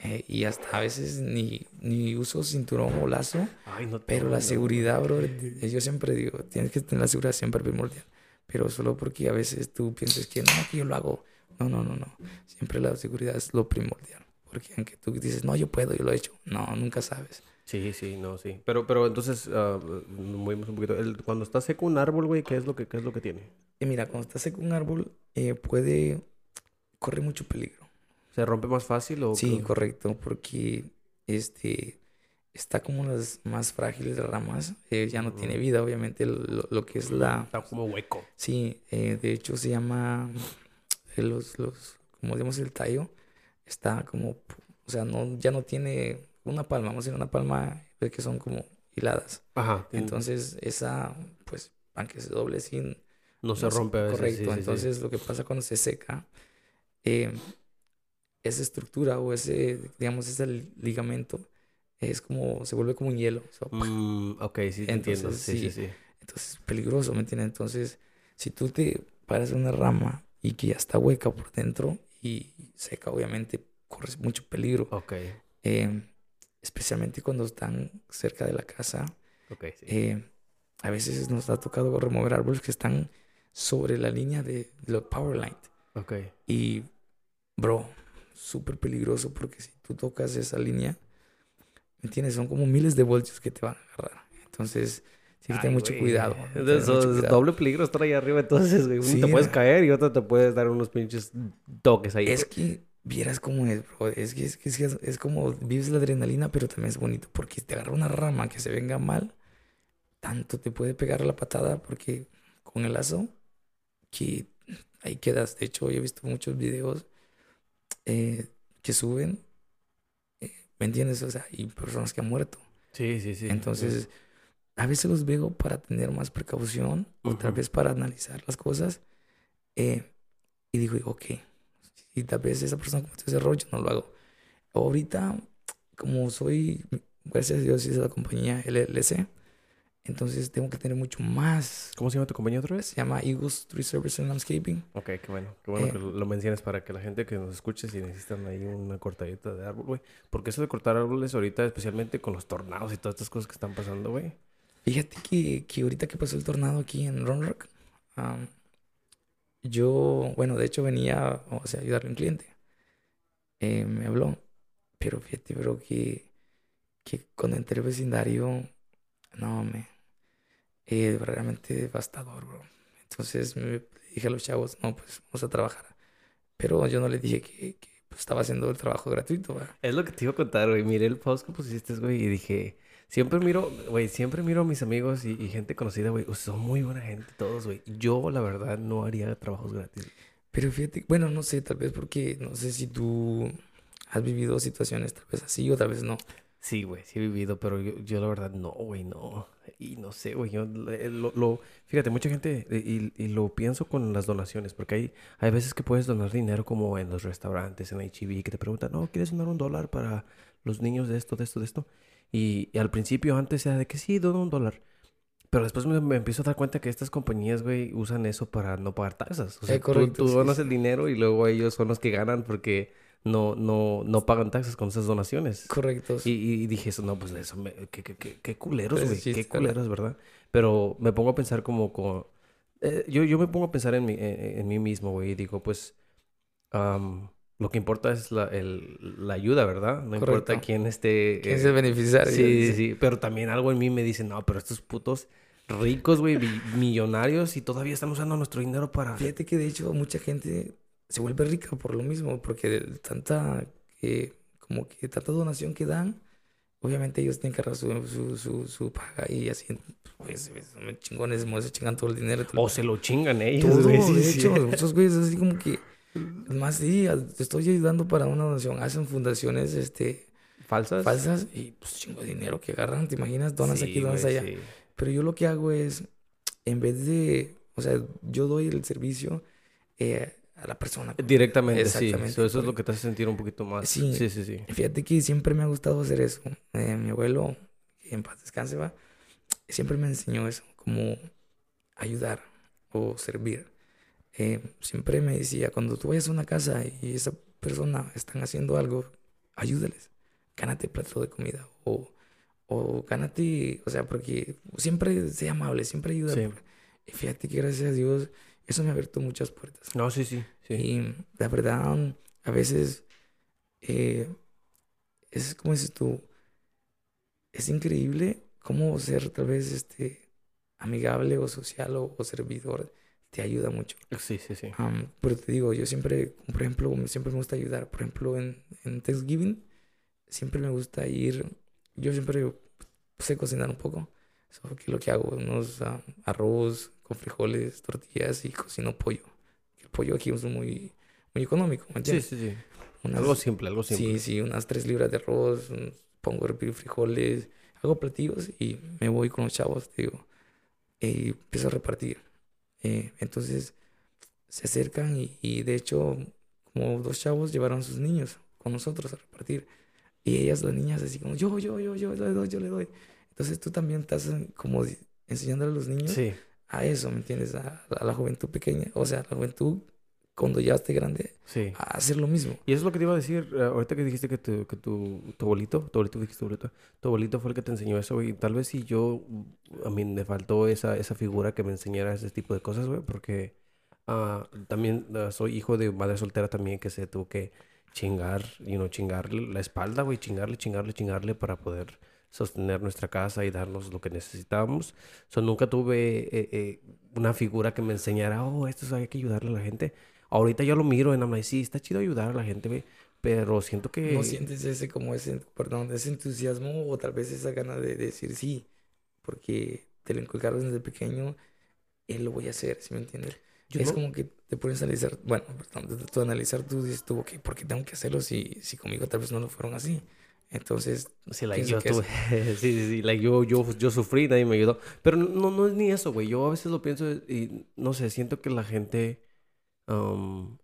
Eh, y hasta a veces ni, ni uso cinturón o lazo, Ay, no pero la no. seguridad, bro, yo siempre digo, tienes que tener la seguridad siempre primordial. Pero solo porque a veces tú piensas que no, que yo lo hago. No, no, no, no. Siempre la seguridad es lo primordial. Porque aunque tú dices, no, yo puedo, yo lo he hecho. No, nunca sabes. Sí, sí, no, sí. Pero, pero entonces, nos movimos un poquito. El- cuando está seco un árbol, güey, ¿qué es lo que, qué es lo que tiene? Y mira, cuando estás seco un árbol, eh, puede, corre mucho peligro. ¿Se rompe más fácil o Sí, qué? correcto, porque este, está como las más frágiles ramas, eh, ya no tiene vida, obviamente, lo, lo que es la... Está como hueco. Sí, eh, de hecho se llama, eh, los, los, como digamos el tallo, está como, o sea, no, ya no tiene una palma, vamos a decir una palma ves que son como hiladas. Ajá. Entonces, esa, pues, aunque se doble sin... no se rompe a veces. Correcto, sí, sí, sí. entonces lo que pasa cuando se seca, eh, esa estructura o ese, digamos, ese ligamento es como, se vuelve como un hielo. o sea, Mm, ok, sí, te entiendo. Entonces, Sí, sí, sí. sí. Entonces es peligroso, ¿me entiendes? Entonces, si tú te paras en una rama y que ya está hueca por dentro y seca, obviamente corres mucho peligro. Ok, Eh, especialmente cuando están cerca de la casa. ok, sí. Eh, a veces nos ha tocado remover árboles que están sobre la línea de, de la power line. ok. Y, bro, súper peligroso porque si tú tocas esa línea, ¿me entiendes? Son como miles de voltios que te van a agarrar. Entonces, sí que ten mucho cuidado. hay que tener Eso mucho es cuidado. doble peligro estar ahí arriba, entonces, güey. Uno Sí, te puedes caer y otro te puedes dar unos pinches toques ahí. Es que vieras cómo es, bro. Es que es, que es, que es- es como vives la adrenalina, pero también es bonito porque si te agarra una rama que se venga mal, tanto te puede pegar la patada porque con el lazo que ahí quedas. De hecho, yo he visto muchos videos eh, que suben, eh, ¿me entiendes? O sea, y personas que han muerto. Sí, sí, sí. Entonces, a veces los veo para tener más precaución, otra vez para analizar las cosas. eh, y digo, ok, si tal vez esa persona cometió ese error, yo no lo hago. Ahorita, como soy, gracias a Dios, es la compañía LLC, entonces tengo que tener mucho más. ¿Cómo se llama tu compañía otra vez? Se llama Eagles Tree Service and Landscaping. Ok, qué bueno. Qué bueno Eh, que lo menciones para que la gente que nos escuche si necesitan ahí una cortadita de árbol, güey. Porque eso de cortar árboles ahorita, especialmente con los tornados y todas estas cosas que están pasando, güey. Fíjate que, que ahorita que pasó el tornado aquí en Round Rock, am, yo, bueno, de hecho venía, o sea, a ayudarle a un cliente. Eh, me habló, pero fíjate, bro, que, que cuando entré al vecindario, no, me, eh, realmente devastador, bro. Entonces dije a los chavos, no, pues vamos a trabajar. Pero yo no les dije que, pues, estaba haciendo el trabajo gratuito, ¿verdad? Es lo que te iba a contar, güey. Miré el post que pusiste, güey, y dije... Siempre miro, güey, siempre miro a mis amigos y, y gente conocida, güey. Son muy buena gente todos, güey. Yo, la verdad, no haría trabajos gratis. Pero fíjate, bueno, no sé, tal vez porque no sé si tú has vivido situaciones tal vez así o tal vez no. Sí, güey, sí he vivido, pero yo, yo la verdad no, güey, no. Y no sé, güey, yo eh, lo, lo- fíjate, mucha gente, eh, y, y lo pienso con las donaciones, porque hay, hay veces que puedes donar dinero como en los restaurantes, en HEB, que te preguntan, no, ¿quieres donar un dólar para los niños de esto, de esto, de esto? Y, y al principio antes era de que sí, dono un dólar. Pero después me, me empiezo a dar cuenta que estas compañías, güey, usan eso para no pagar taxas. O sea, Eh, tú- correcto, tú, sí, donas sí. el dinero y luego ellos son los que ganan porque no, no, no pagan taxas con esas donaciones. Correcto. Y, y dije eso, no, pues eso, me, qué, qué, qué, qué culeros, güey, qué culeros, ¿verdad? Pero me pongo a pensar como, como eh, yo, yo me pongo a pensar en mí, en, en mí mismo, güey, y digo, pues, am, lo que importa es la, el- la ayuda, ¿verdad? No importa quién esté... ¿Quién eh, es el beneficiario? sí, sí, sí, pero también algo en mí me dice, no, pero estos putos ricos, güey, millonarios y todavía están usando nuestro dinero para... Fíjate que de hecho mucha gente se vuelve rica por lo mismo, porque de tanta, eh, como que tanta donación que dan, obviamente ellos tienen que agarrar su, su, su, su paga y así, pues, chingones, se chingan todo el dinero. O se lo chingan ellos, todo, güey, sí, de sí. hecho, muchos güeyes así como que, más sí, te estoy ayudando para una donación, hacen fundaciones, este, ¿Falsas? falsas y pues chingo de dinero que agarran, ¿te imaginas? Donas Sí, aquí, donas güey, allá. sí. Pero yo lo que hago es, en vez de, o sea, yo doy el servicio eh, a la persona. Directamente, sí. Exactamente, So, eso es lo que te hace sentir un poquito más. Sí. Sí, sí, sí. Fíjate que siempre me ha gustado hacer eso. Eh, mi abuelo, que en paz descanse, va, siempre me enseñó eso, como ayudar o servir. Eh, siempre me decía, cuando tú vayas a una casa y esa persona están haciendo algo, ayúdales, gánate plato de comida o, o gánate, o sea, porque siempre sea amable, siempre ayuda. Sí. Y fíjate que gracias a Dios eso me ha abierto muchas puertas. No, sí, sí. sí. Y la verdad, a veces eh, es como dices tú, es increíble cómo ser tal vez este amigable o social o, o servidor te ayuda mucho. Sí, sí, sí. Am, pero te digo, yo siempre, por ejemplo, siempre me gusta ayudar. Por ejemplo, en, en Thanksgiving, siempre me gusta ir yo siempre sé cocinar un poco. So, aquí lo que hago, unos ah, arroz con frijoles, tortillas y cocino pollo. El pollo aquí es muy, muy económico, ¿me Sí, entiendes? sí, sí. Unas- Algo simple, algo Sí, simple. sí, unas tres libras de arroz, pongo a hervir frijoles, hago platillos y me voy con los chavos, te digo, y empiezo a repartir. Eh, entonces se acercan y, y de hecho como dos chavos llevaron a sus niños con nosotros a repartir. Y ellas, las niñas, así como, yo, yo, yo, yo le doy, yo le doy. Entonces tú también estás como enseñándole a los niños Sí. a eso, ¿me entiendes? A, a la juventud pequeña, o sea, a la juventud cuando ya esté grande, Sí. a hacer lo mismo. Y eso es lo que te iba a decir, eh, ahorita que dijiste que tu, que tu, tu abuelito, tu abuelito dijiste tu abuelito, tu abuelito fue el que te enseñó eso, güey. Tal vez si yo, a mí me faltó esa, esa figura que me enseñara ese tipo de cosas, güey, porque ah, también ah, soy hijo de madre soltera también que se tuvo que chingar, you know, chingarle la espalda, güey, chingarle, chingarle, chingarle para poder sostener nuestra casa y darnos lo que necesitábamos. So, nunca tuve eh, eh, una figura que me enseñara, oh, esto es- hay que ayudarle a la gente. Ahorita yo lo miro en I'm like, sí, está chido ayudar a la gente, güey. Pero siento que... No sientes ese como ese, perdón, ese entusiasmo o tal vez esa gana de, decir sí, porque te lo inculcaron desde pequeño, él lo voy a hacer, ¿sí me entiendes? Yo es no- como que te pones a analizar, bueno, perdón, tú analizar, tú dices tú, ok, ¿por qué tengo que hacerlo si, si conmigo tal vez no lo fueron así? Entonces, Sí, like, yo tuve... sí, sí, sí. Like, yo, yo, yo sufrí, nadie me ayudó. Pero no, no es ni eso, güey. Yo a veces lo pienso y, no sé, siento que la gente... um,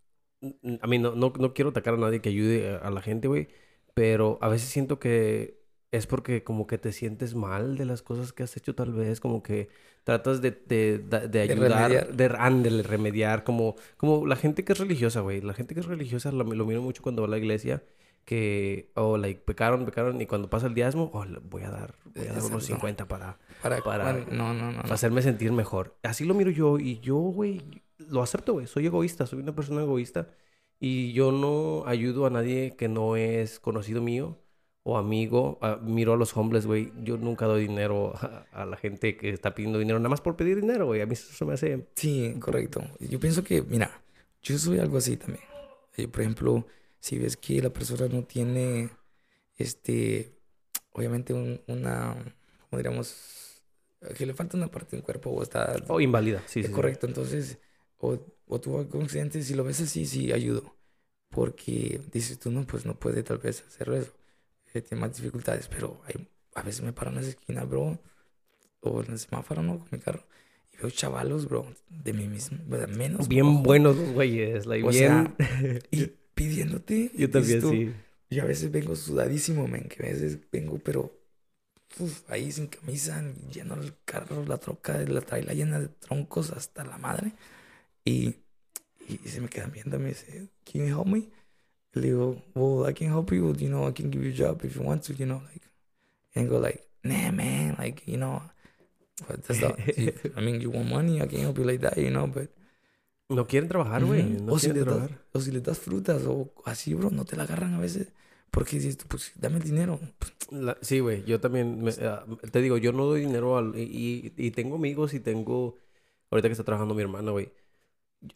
a mí no, no, no quiero atacar a nadie que ayude a, a la gente, güey. Pero a veces siento que es porque como que te sientes mal de las cosas que has hecho tal vez. Como que tratas de, de, de, de ayudar, remediar. de, ándale, remediar. Como, como la gente que es religiosa, güey. La gente que es religiosa lo, lo miro mucho cuando va a la iglesia que, oh, like, pecaron, pecaron, y cuando pasa el diezmo, oh, voy a dar, voy a dar unos Exacto. 50 para, para, Para- bueno, no, no, no, para hacerme sentir mejor. Así lo miro yo, y yo, güey, lo acepto, güey, soy egoísta, soy una persona egoísta, y yo no ayudo a nadie que no es conocido mío o amigo. Ah, miro a los homeless, güey, yo nunca doy dinero a, a la gente que está pidiendo dinero, nada más por pedir dinero, güey, a mí eso me hace... Sí, correcto. Yo pienso que, mira, yo soy algo así también. Eh, por ejemplo, si ves que la persona no tiene, este, obviamente un- una, como diríamos, que le falta una parte del cuerpo o está Oh, inválida, sí, sí, sí. correcto, entonces, o, o tuvo algún accidente, si lo ves así, sí, ayudo. Porque dices tú, no, pues no puede tal vez hacerlo eso. eh, tiene más dificultades, pero hay- a veces me paro en esa esquina, bro, o en el semáforo, ¿no? Con mi carro, y veo chavalos, bro, de mí mismo, ¿verdad? menos. Bien ojo, buenos los güeyes, like, O bien... sea, Y pidiéndote. yo también, sí. Yo a veces vengo sudadísimo, men, que a veces vengo, pero uf, ahí sin camisa, lleno el carro, la troca, la traila llena de troncos hasta la madre. Y, y, se me quedan viendo, me dice, can you help me? Le digo, well, I can help you, you know, I can give you a job if you want to, you know, like, and go like, nah, man, like, you know, but that's not, if- I mean, you want money, I can help you like that, you know, but No quieren trabajar, güey. Ujú. No o, si das, o si les das frutas o así, bro, no te la agarran a veces. Porque dices, tú, pues dame el dinero. Pues, La- sí, güey. Yo también, me- ah, te digo, yo no doy dinero al... Y- y tengo amigos y tengo... Ahorita que está trabajando mi hermana, güey.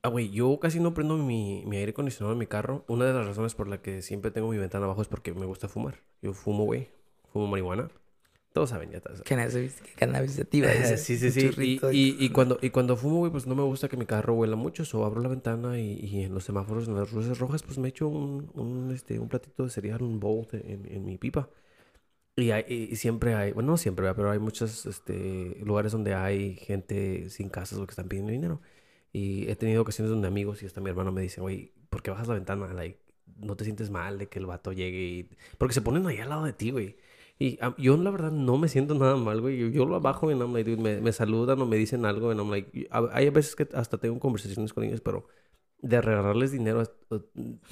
Ah, güey, yo casi no prendo mi, mi aire acondicionado en mi carro. Una de las razones por la que siempre tengo mi ventana abajo es porque me gusta fumar. Yo fumo, güey. Fumo marihuana. Todos saben, ya todos saben. cannabis, sativa. Sí, sí, sí. Y, y, y cuando, y cuando fumo, güey, pues no me gusta que mi carro huela mucho. O abro la ventana y, y en los semáforos, en las luces rojas, pues me echo un, un, este, un platito de cereal, un bowl de- en, en mi pipa. Y, hay, y- y siempre hay, bueno, no siempre, ¿verdad? pero hay muchos este, lugares donde hay gente sin casas o que están pidiendo dinero. Y he tenido ocasiones donde amigos y hasta mi hermano me dicen, güey, ¿por qué bajas la ventana? Like, no te sientes mal de que el vato llegue y... Porque se ponen ahí al lado de ti, güey. Y ah, yo la verdad no me siento nada mal, güey. Yo, yo lo bajo y I'm like, me, me saludan o me dicen algo y I'm like... Hay veces que hasta tengo conversaciones con ellos, pero de regalarles dinero, eh,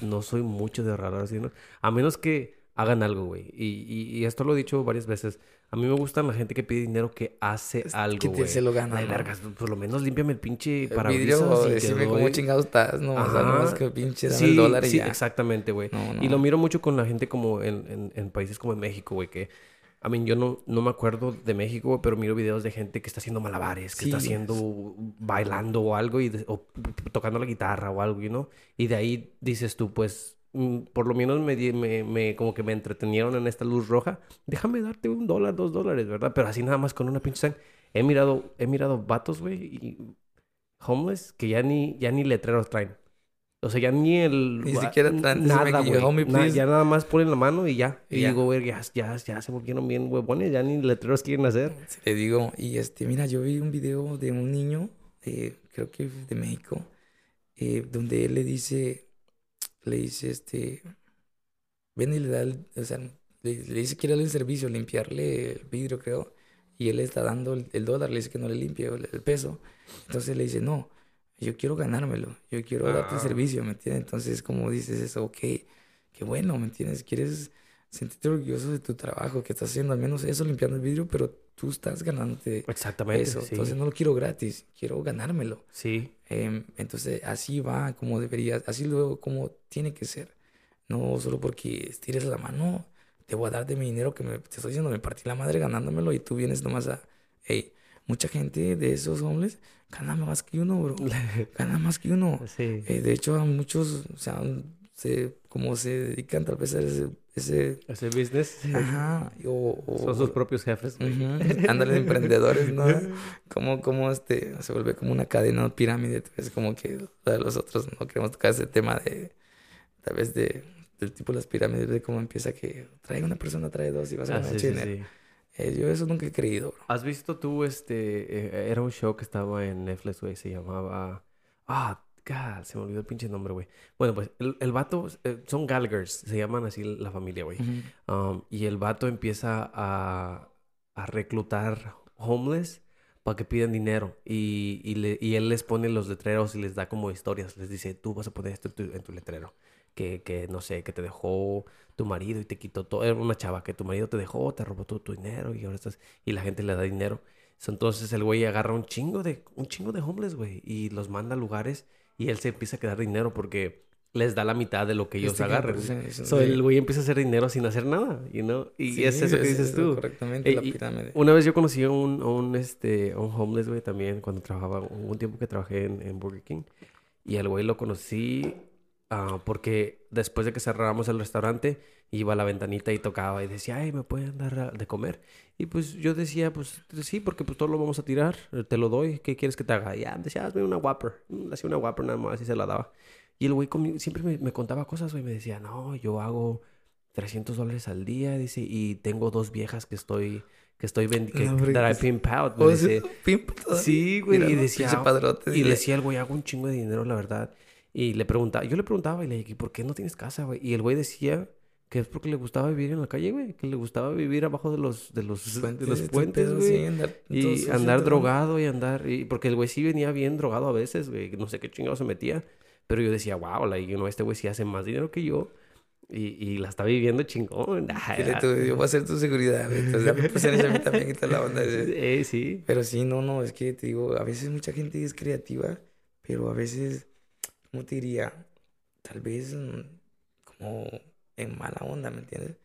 no soy mucho de regalarles dinero. A menos que hagan algo, güey. Y, y, y esto lo he dicho varias veces. A mí me gusta la gente que pide dinero que hace algo, que te- güey. se lo gana, Ay, ¿no? vergas, por lo menos límpiame el pinche parabrisas vidrio, y te decirme cómo doy- chingados estás, no, o sea, nomás Ajá. que pinche dame Sí, el dólar y sí, ya. exactamente, güey. No, no. Y lo miro mucho con la gente como en, en, en países como en México, güey, que... A mí, yo no, no me acuerdo de México, güey, pero miro videos de gente que está haciendo malabares, que está Sí. haciendo... bailando o algo, y de- o tocando la guitarra o algo, you know? Y de ahí dices tú, pues, por lo menos me, me, me- como que me entretenieron en esta luz roja. Déjame darte un dólar, dos dólares, ¿verdad? Pero así nada más con una pinche sign. He mirado, he mirado vatos, güey, y homeless que ya ni, ya ni letreros traen. O sea, ya ni el... Ni siquiera traen- Nada, güey. yo, "Homie, Na- please". ya nada más ponen la mano y ya. Y Y ya. digo, güey, ya, ya, ya se volvieron bien huevones. Ya ni letreros quieren hacer. Sí, Le digo, y este, mira, yo vi un video de un niño, eh, creo que de México, eh, donde él le dice, le dice, este, ven y le da, el- o sea, le, le dice que ir al servicio, limpiarle el vidrio, creo, y él le está dando el, el dólar, le dice que no le limpie el, el peso, entonces le dice, no, yo quiero ganármelo, yo quiero darte el Ah. servicio, ¿me entiendes? Entonces, como dices eso, ok, qué bueno, ¿me entiendes? Quieres sentirte orgulloso de tu trabajo, que estás haciendo al menos eso, limpiando el vidrio, pero tú estás ganándote Exactamente. eso. sí. Entonces no lo quiero gratis, quiero ganármelo. Sí. Em, entonces así va como debería, así luego como tiene que ser. No solo porque estires la mano, te voy a dar de mi dinero que me, te estoy diciendo, me partí la madre ganándomelo y tú vienes nomás a, hey, mucha gente de esos hombres gana más que uno, bro. Gana más que uno. sí. Eh, de hecho, a muchos, o sea, se, como se dedican tal vez a ese, ese Ese business. ajá, o, o- Son sus propios jefes. güey. Ujú, Ándale, emprendedores, ¿no? Como, como este, se vuelve como una cadena o pirámide, es como que los otros no queremos tocar ese tema de, tal vez de, del tipo de las pirámides, de cómo empieza que trae una persona, trae dos y vas a Ah, ganar sí, sí, dinero. sí. Eh, yo eso nunca he creído, bro. ¿Has visto tú este? eh, era un show que estaba en Netflix, güey. Se llamaba. Ah, God, se me olvidó el pinche nombre, güey. Bueno, pues el, el vato. eh, son Gallagher's. Se llaman así la familia, güey. Ujú. Um, y el vato empieza a, a reclutar homeless para que pidan dinero. Y, y, le- y él les pone los letreros y les da como historias. Les dice, tú vas a poner esto en tu, en tu letrero. Que, que, no sé, que te dejó tu marido y te quitó todo. Era una chava que tu marido te dejó, te robó todo tu dinero y ahora estás... Y la gente le da dinero. Entonces el güey agarra un chingo de, un chingo de homeless, güey. Y los manda a lugares y él se empieza a quedar dinero porque les da la mitad de lo que ellos Este, agarren. eh, eso So, de- el güey empieza a hacer dinero sin hacer nada, you know? Y Sí, es eso que es- dices es tú. Correctamente, Eh, la pirámide. Una vez yo conocí a un, a un, este, a un homeless, güey, también cuando trabajaba, un tiempo que trabajé en, en Burger King. Y al güey lo conocí ah, porque después de que cerramos el restaurante, iba a la ventanita y tocaba y decía, ay, ¿me pueden dar ah, de comer? Y pues yo decía, pues sí, porque pues todo lo vamos a tirar, eh, te lo doy, ¿qué quieres que te haga? Y ya, decía, hazme una Whopper. Mm, Le hacía una Whopper nada más y se la daba. Y el güey siempre me, me contaba cosas, güey, me decía, no, yo hago 300 dólares al día, dice, y tengo dos viejas que estoy, que estoy vendiendo, que hombre, that I pues- pimp out, me O sea, dice. pimp. Sí, güey, Mira, y decía, padrote, y le decía el güey, hago un chingo de dinero, la verdad. Y le preguntaba, yo le preguntaba y le dije, ¿por qué no tienes casa, güey? Y el güey decía que es porque le gustaba vivir en la calle, güey, que le gustaba vivir abajo de los, de los, de los puentes, güey. sí, andar Y andar todo. drogado y andar... Y porque el güey sí venía bien drogado a veces, güey. No sé qué chingado se metía. Pero yo decía, wow, like, you know, este güey sí hace más dinero que yo. Y, y la está viviendo chingón. Tú, yo voy a ser tu seguridad, güey. Entonces pusieron a mí también toda la onda. Eh, sí. Pero sí, no, no, es que te digo, a veces mucha gente es creativa, pero a veces, ¿cómo te diría? Tal vez mm, como en mala onda, ¿me entiendes?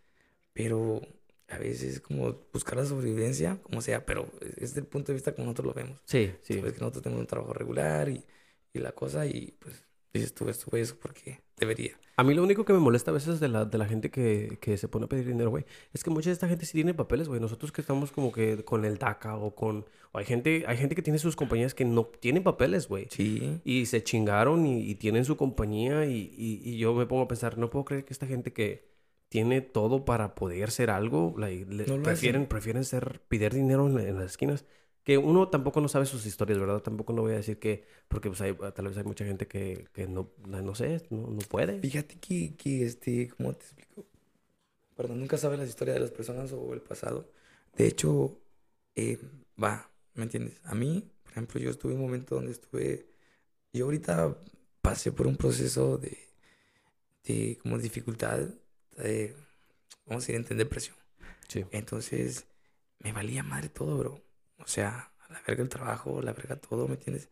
Pero a veces como buscar la sobrevivencia, como sea, pero es del punto de vista como nosotros lo vemos. Sí, sí. Sabes que nosotros tenemos un trabajo regular y, y la cosa, y pues dices tú, estuve eso porque debería. A mí lo único que me molesta a veces de la, de la gente que, que se pone a pedir dinero, güey, es que mucha de esta gente sí tiene papeles, güey. Nosotros que estamos como que con el DACA o con... O hay gente, hay gente que tiene sus compañías que no tienen papeles, güey. Sí, Y se chingaron y, y tienen su compañía y, y- y yo me pongo a pensar, no puedo creer que esta gente que tiene todo para poder ser algo, like, le- No prefieren, prefieren ser, pedir dinero en, en las esquinas. Que uno tampoco no sabe sus historias, ¿verdad? Tampoco no voy a decir que, porque pues hay, tal vez hay mucha gente que, que no, no sé, no, no puede. Fíjate que, que este, ¿cómo te explico? Perdón, nunca sabes las historias de las personas o el pasado. De hecho, eh, va, ¿me entiendes? A mí, por ejemplo, yo estuve en un momento donde estuve, yo ahorita pasé por un proceso de, de como dificultad, de, vamos a decir, entender presión. Sí. Entonces, me valía madre todo, bro. O sea, a la verga el trabajo, a la verga todo, ¿me entiendes?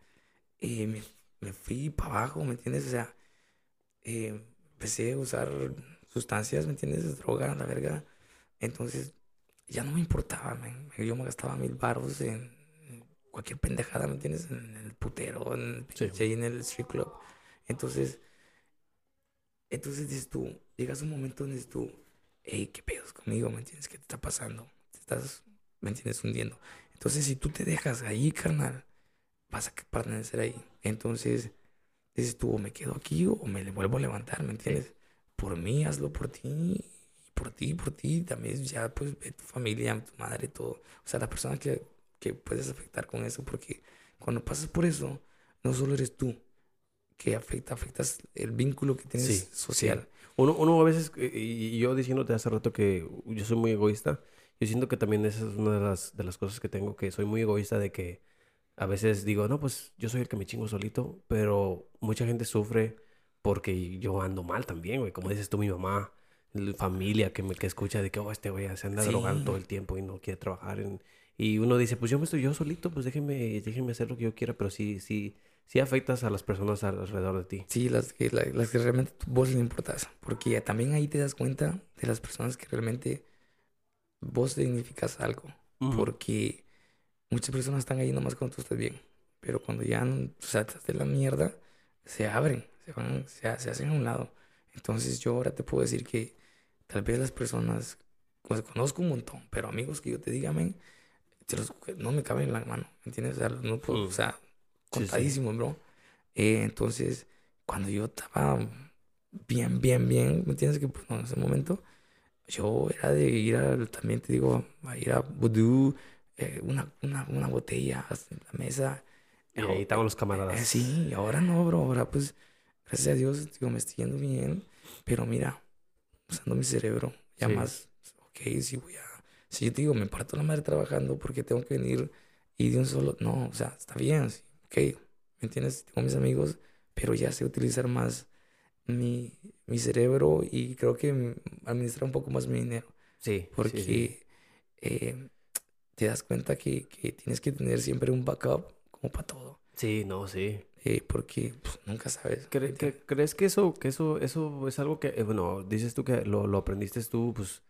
Y me, me fui para abajo, ¿me entiendes? O sea, eh, empecé a usar sustancias, ¿me entiendes? Droga, a la verga. Entonces, ya no me importaba, man. Yo me gastaba mil baros en cualquier pendejada, ¿me entiendes? En el putero, en el, Sí. en el street club. Entonces, Entonces dices tú, llegas a un momento donde dices tú, hey, ¿qué pedos conmigo? ¿Me entiendes? ¿Qué te está pasando? Te estás, ¿me entiendes? Hundiendo. Entonces, si tú te dejas ahí, carnal, vas a permanecer ahí. Entonces, dices tú, o me quedo aquí o me vuelvo a levantar, ¿me entiendes? Por mí, hazlo por ti, por ti, por ti, también ya, pues, ve tu familia, tu madre, todo. O sea, la persona que, que puedes afectar con eso, porque cuando pasas por eso, no solo eres tú, que afecta, afectas el vínculo que tienes Sí, social. Uno, uno a veces, eh, y y yo diciéndote hace rato que yo soy muy egoísta, yo siento que también esa es una de las, de las cosas que tengo, que soy muy egoísta de que a veces digo, no, pues yo soy el que me chingo solito, pero mucha gente sufre porque yo ando mal también, güey. Como dices tú, mi mamá, la familia que me que escucha de que, oh, este güey se anda drogando todo Sí. el tiempo y no quiere trabajar. en- Y uno dice, pues yo me estoy yo solito, pues déjenme, déjenme hacer lo que yo quiera, pero sí, sí, sí afectas a las personas al- alrededor de ti. Sí, las que, la- las que realmente vos le importas. Porque también ahí te das cuenta de las personas que realmente vos significas algo. Porque muchas personas están ahí nomás cuando tú estás bien. Pero cuando ya estás de la mierda, se abren, se van, se, ha- se hacen a un lado. Entonces yo ahora te puedo decir que tal vez las personas, pues conozco un montón, pero amigos que yo te diga, men, no me caben en la mano, ¿me entiendes? O sea, no puedo, o sea, Sí, sí. contadísimo, bro. Eh, entonces, cuando yo estaba bien, bien, bien, ¿me entiendes? Que pues, no, en ese momento yo era de ir a, también te digo, a ir a Voodoo, eh, una, una, una botella la mesa. Y ahí estaban los Eh, camaradas. sí, y ahora no, bro. Ahora, pues, gracias a Dios, digo, me estoy yendo bien. Pero mira, usando mi cerebro, ya Sí. más, ok, si voy a. Si yo te digo, me parto la madre trabajando porque tengo que venir y de un solo. No, o sea, está bien, sí, ok, ¿me entiendes? Tengo mis amigos, pero ya sé utilizar más mi, mi cerebro y creo que administrar un poco más mi dinero. Sí, sí, Porque sí. eh, te das cuenta que, que tienes que tener siempre un backup como para todo. Sí, no, sí. eh, porque pues, nunca sabes. ¿me ¿Cre- entiendes? cre- ¿Crees que eso, que eso, eso es algo que, eh, bueno, dices tú que lo, lo aprendiste tú, pues,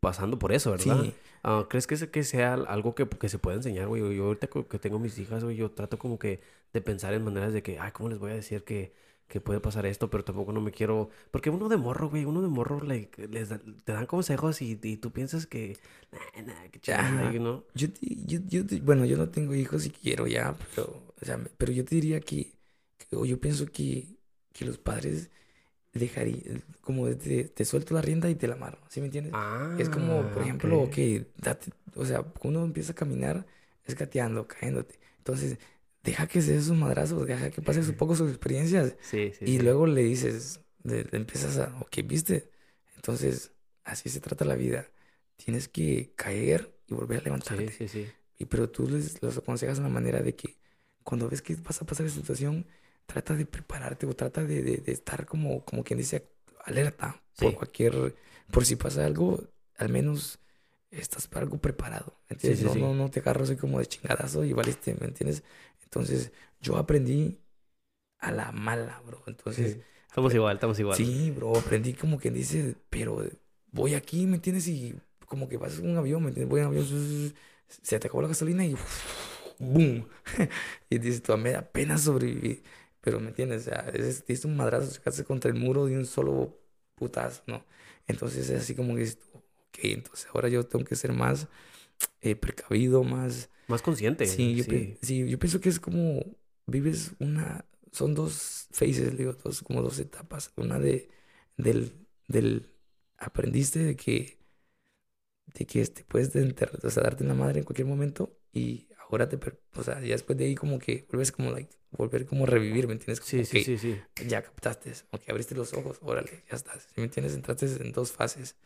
pasando por eso, ¿verdad? Sí, Ah, ¿crees que, que sea algo que, que se pueda enseñar, güey? Yo ahorita que tengo mis hijas, güey, yo trato como que de pensar en maneras de que, ay, ¿cómo les voy a decir que, que puede pasar esto? Pero tampoco no me quiero... Porque uno de morro, güey, uno de morro, like, les da- te dan consejos y, y tú piensas que, nah, nah, qué chingada, Ajá. you know? yo, te- yo, yo te- bueno, yo no tengo hijos y quiero ya, pero, o sea, me- pero yo te diría que, que- o yo pienso que, que los padres dejarían, como te, te suelto la rienda y te la amarro, ¿sí me entiendes? Es como, por Ah, ejemplo, que date, o sea, cuando uno empieza a caminar, es gateando, cayéndote. Entonces, deja que se dé sus madrazos, deja que pase un poco sus experiencias. Sí, sí, Y sí. luego le dices, le, le empiezas a, ok, ¿viste? Entonces, así se trata la vida. Tienes que caer y volver a Sí, levantarte. sí, sí. Y pero tú les los aconsejas de una manera de que cuando ves que vas a pasar esa situación, trata de prepararte o trata de, de- de estar como, como quien dice, alerta por Sí. cualquier, por si pasa algo, al menos estás para algo preparado. ¿me entiendes? sí, no, sí. no, no te agarras así como de chingadazo y valiste, ¿me entiendes? Entonces, yo aprendí a la mala, bro. Entonces, Sí. Estamos igual, estamos igual. Sí, bro, aprendí como quien dice, pero voy aquí, ¿me entiendes? Y como que vas en un avión, ¿me entiendes? Voy en un avión, se te acabó la gasolina y ¡boom! Y dices, tú, me da pena sobrevivir. Pero, ¿me entiendes? O sea, es, es un madrazo, chocarse contra el muro de un solo putazo, ¿no? Entonces es así como que dices, ok, entonces ahora yo tengo que ser más eh, precavido, más... Más consciente. Sí, yo, sí. sí, yo pienso que es como vives una, son dos phases, digo, dos, como dos etapas. Una de, del, del, aprendiste de que, de que este, puedes enter- o sea, darte en la madre en cualquier momento y ahora te, o sea, ya después de ahí como que vuelves como, like, volver como a revivir, ¿me entiendes? Como, Sí, sí, sí, sí. ya captaste, ok, abriste los ojos, órale, ya estás, ¿sí me entiendes? Entraste en dos fases.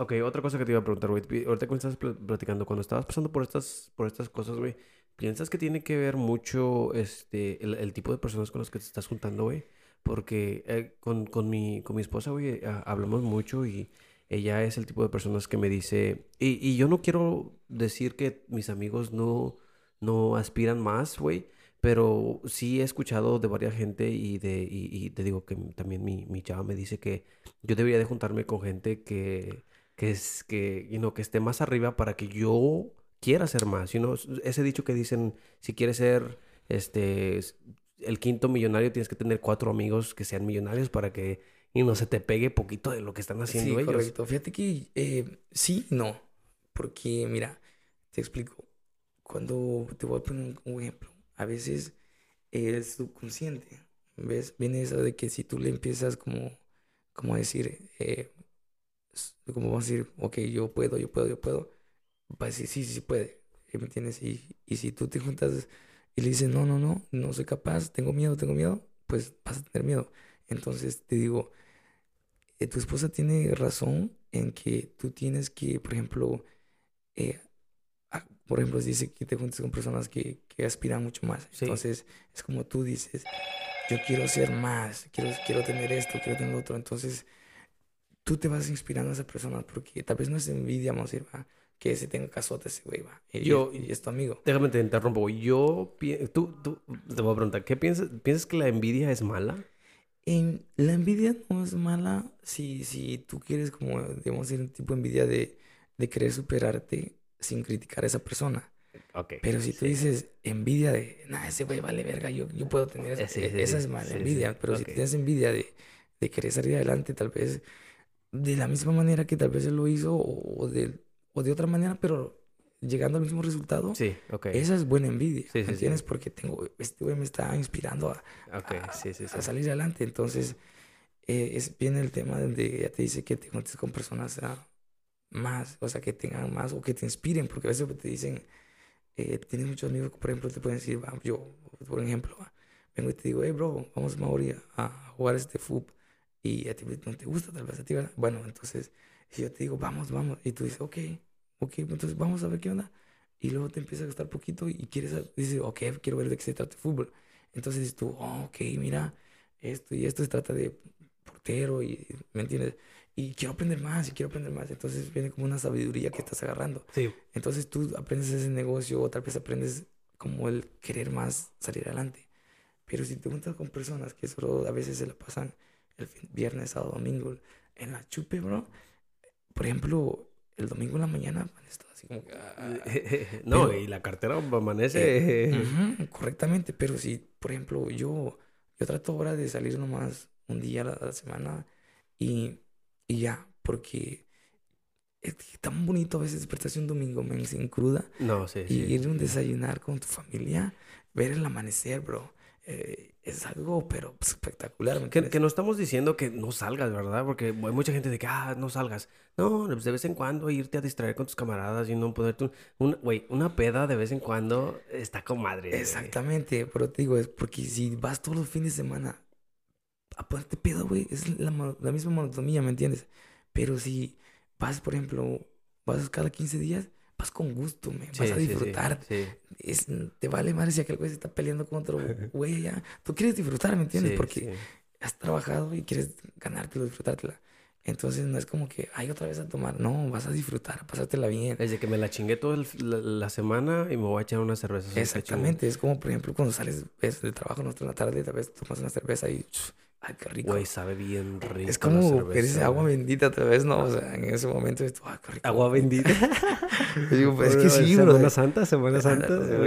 Ok, otra cosa que te iba a preguntar, güey. Ahorita me estás pl- platicando, cuando estabas pasando por estas, por estas cosas, güey, ¿piensas que tiene que ver mucho este, el, el tipo de personas con las que te estás juntando, güey? Porque eh, con, con mi, con mi esposa, güey, ah, hablamos mucho y ella es el tipo de personas que me dice... Y, y yo no quiero decir que mis amigos no, no aspiran más, güey. Pero sí he escuchado de varias gente y, de, y, y te digo que también mi, mi chava me dice que yo debería de juntarme con gente que que es que, you know, que esté más arriba para que yo quiera ser más, you know, ese dicho que dicen, si quieres ser este el quinto millonario tienes que tener cuatro amigos que sean millonarios para que y no se te pegue poquito de lo que están haciendo Sí, ellos. correcto. Fíjate que eh, sí no. Porque, mira, te explico. Cuando te voy a poner un- ejemplo, a veces el subconsciente, ¿ves? Viene eso de que si tú le empiezas como, como a decir, eh, como vamos a decir, ok, yo puedo, yo puedo, yo puedo, va a decir, sí, sí, sí puede. ¿me entiendes? Y, y si tú te juntas y le dices, no, no, no, no soy capaz, tengo miedo, tengo miedo, pues vas a tener miedo. Entonces te digo, eh, tu esposa tiene razón en que tú tienes que, por ejemplo, eh, a- por ejemplo, dice que te juntes con personas que, que aspiran mucho más. Sí. Entonces, es como tú dices, yo quiero ser más, quiero, quiero tener esto, quiero tener lo otro. Entonces, tú te vas inspirando a esa persona porque tal vez no es envidia, vamos a decir, va, que se tenga casote ese güey, va. Y, Yo- y es tu amigo. Déjame te interrumpo. Yo, tú, tú, te voy a preguntar, ¿qué piensas? ¿Piensas que la envidia es mala? En- la envidia no es mala si, si tú quieres como, digamos, decir, un tipo de envidia de, de querer superarte sin criticar a esa persona. Ok. Pero si tú dices envidia de, nah, ese güey vale verga, yo, yo puedo tener eso", Eh, sí, sí, esa sí, es mala envidia. Pero si ok. tienes envidia de, de querer salir adelante, tal vez de la misma manera que tal vez él lo hizo o, de, o de otra manera, pero llegando al mismo resultado, Sí, ok. esa es buena envidia, Sí, ¿me sí, entiendes? Porque tengo, este güey me está inspirando a, a- a salir adelante. Entonces, eh, es, viene el tema donde ella te dice que te juntes con personas ah, más, o sea, que tengan más o que te inspiren, porque a veces te dicen, eh, tienes muchos amigos que, por ejemplo, te pueden decir, yo, por ejemplo, vengo y te digo, hey, bro, vamos Mauri a, a jugar este fútbol y a ti no te gusta, tal vez a ti, ¿verdad? Bueno, entonces, si yo te digo, vamos, vamos, y tú dices, ok, ok, entonces vamos a ver qué onda. Y luego te empieza a gustar poquito y quieres, dices, ok, quiero ver de qué se trata el fútbol. Entonces dices tú, oh, ok, mira, esto y esto se trata de portero y, ¿me entiendes? Y quiero aprender más y quiero aprender más. Entonces viene como una sabiduría que estás agarrando. Sí, Entonces tú aprendes ese negocio o tal vez aprendes como el querer más salir adelante. Pero si te juntas con personas que solo a veces se la pasan el fin- viernes, sábado, domingo en la chupe, bro. Por ejemplo, el domingo en la mañana así como que... ah, no, Pero- y la cartera amanece. Ujú, correctamente, pero si, por ejemplo, yo, yo trato ahora de salir nomás un día a la, a la semana y, y ya, porque es tan bonito a veces despertarse un domingo, men, sin cruda No, sí, y sí. ir a un desayunar con tu familia, ver el amanecer, bro. eh, es algo, pero espectacular, ¿me Que, que no estamos diciendo que no salgas, ¿verdad? Porque hay mucha gente de que, ah, no salgas. No, pues de vez en cuando irte a distraer con tus camaradas y no ponerte un... un- Güey, una peda de vez en cuando está con madre. Exactamente, pero te digo, es porque si vas todos los fines de semana a ponerte pedo, güey, es la, la misma monotonía, ¿me entiendes? Pero si vas, por ejemplo, vas cada 15 días, vas con gusto, me, Sí, vas a sí, sí, disfrutar. Sí, Es, te vale madre si aquel güey se está peleando con otro güey allá. Tú quieres disfrutar, ¿me entiendes? porque has trabajado y quieres ganártelo, disfrutártela. Entonces no es como que, ay, otra vez a tomar. No, vas a disfrutar, a pasártela bien. Desde que me la chingué toda el- la, la semana y me voy a echar una cerveza. Exactamente, es como por ejemplo cuando sales ves, de trabajo nosotros en la tarde, tal vez tomas una cerveza y ay, qué rico. Güey, sabe bien rico es la como que dices agua bendita otra vez, ¿no? O sea, en ese momento es, ay, qué rico. Agua bendita. Yo digo, pues, es que sí, bro. Semana Santa, Semana Santa.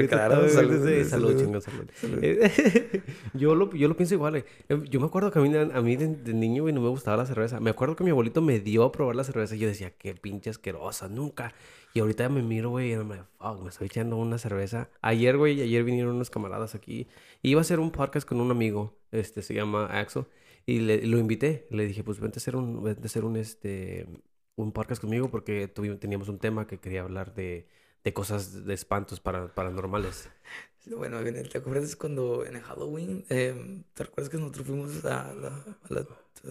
Claro, salud, salud, salud. chingón, salud. Eh, yo, lo, yo lo pienso igual. eh. Eh, Yo me acuerdo que a mí, a mí de niño güey, no me gustaba la cerveza. Me acuerdo que mi abuelito me dio a probar la cerveza y yo decía, qué pinche asquerosa, nunca. Y ahorita me miro, güey, y me, fuck, me estoy echando una cerveza. Ayer, güey, ayer vinieron unos camaradas aquí. Iba a hacer un podcast con un amigo, este, se llama Axel. Y le, lo invité. Le dije, pues vente a hacer un, vente a hacer un, este, un podcast conmigo porque teníamos un tema que quería hablar de, de cosas de espantos para, paranormales. Bueno, ¿te acuerdas cuando en Halloween, eh, te recuerdas que nosotros fuimos a la, a la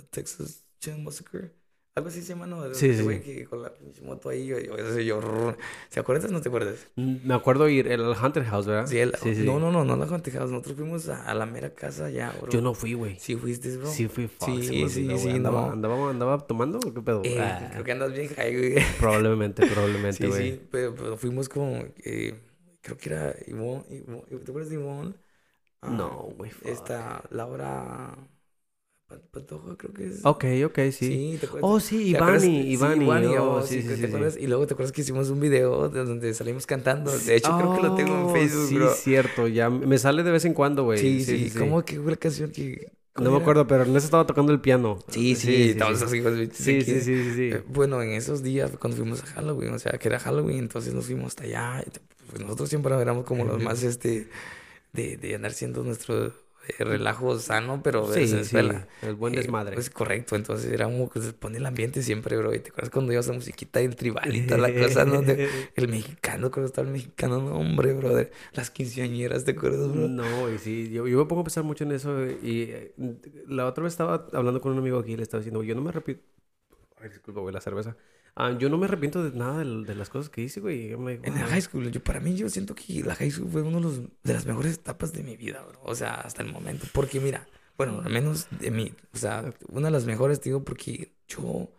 Texas Chain Massacre? Algo así se llama, ¿no? Sí, Este sí, güey sí. que con la pinche moto ahí, yo, yo, yo. ¿Se acuerdas o no te acuerdas? Mm, Me acuerdo ir el Hunter House, ¿verdad? Sí, el- sí, sí. No, no, no, no la contejamos. Nosotros fuimos a, a la mera casa ya, bro. Yo no fui, güey. Sí fuiste, bro. Sí fui, fuck, Sí, sí, sí, güey. andaba, andaba, andaba tomando o qué pedo? Eh, Ah, creo que andas bien high, güey. Probablemente, probablemente, Sí, güey. sí, pero, pero fuimos con, eh, creo que era Ivonne, Ivonne- ¿te acuerdas de Ivonne? Ah, No, güey, fuck. Esta, Laura Pantoja, creo que es. Ok, ok, sí. Sí, ¿te acuerdas? Oh, sí. Ivani, Sí, Ivani. Ivani, oh, sí, sí, sí, ¿te sí, sí. acuerdas? Y luego te acuerdas que hicimos un video de donde salimos cantando. De hecho, creo que lo tengo en Oh, Facebook, sí, bro. cierto. Ya me sale de vez en cuando, güey. Sí, sí, ¿Cómo que fue la canción que, No me acuerdo, pero Ernesto estaba tocando el piano. Sí, sí, estábamos así. Sí, sí, sí, sí, sí. Eh, bueno, en esos días cuando fuimos a Halloween, o sea, que era Halloween, entonces nos fuimos hasta allá. Pues nosotros siempre éramos como los más, este, de, de andar siendo nuestro eh, relajo sano, pero sí, sí, el buen eh, desmadre. pues correcto, entonces era como que se pone el ambiente siempre, bro. Y te acuerdas cuando ibas a musiquita del tribal y toda la cosa, ¿no? el mexicano, cuando estaba el mexicano, no, hombre, bro. las quinceañeras, ¿te acuerdas, bro? No, y sí, yo, yo me pongo a pensar mucho en eso. Y eh, la otra vez estaba hablando con un amigo aquí y le estaba diciendo, yo no me repito. Ay, disculpa, güey, la cerveza. Ah, yo no me arrepiento de nada de, las cosas que hice, güey. en la high school, yo, para mí, yo siento que la high school fue una de, de las mejores etapas de mi vida, bro. O sea, hasta el momento. Porque mira, bueno, al menos de mí. O sea, una de las mejores, digo, porque yo,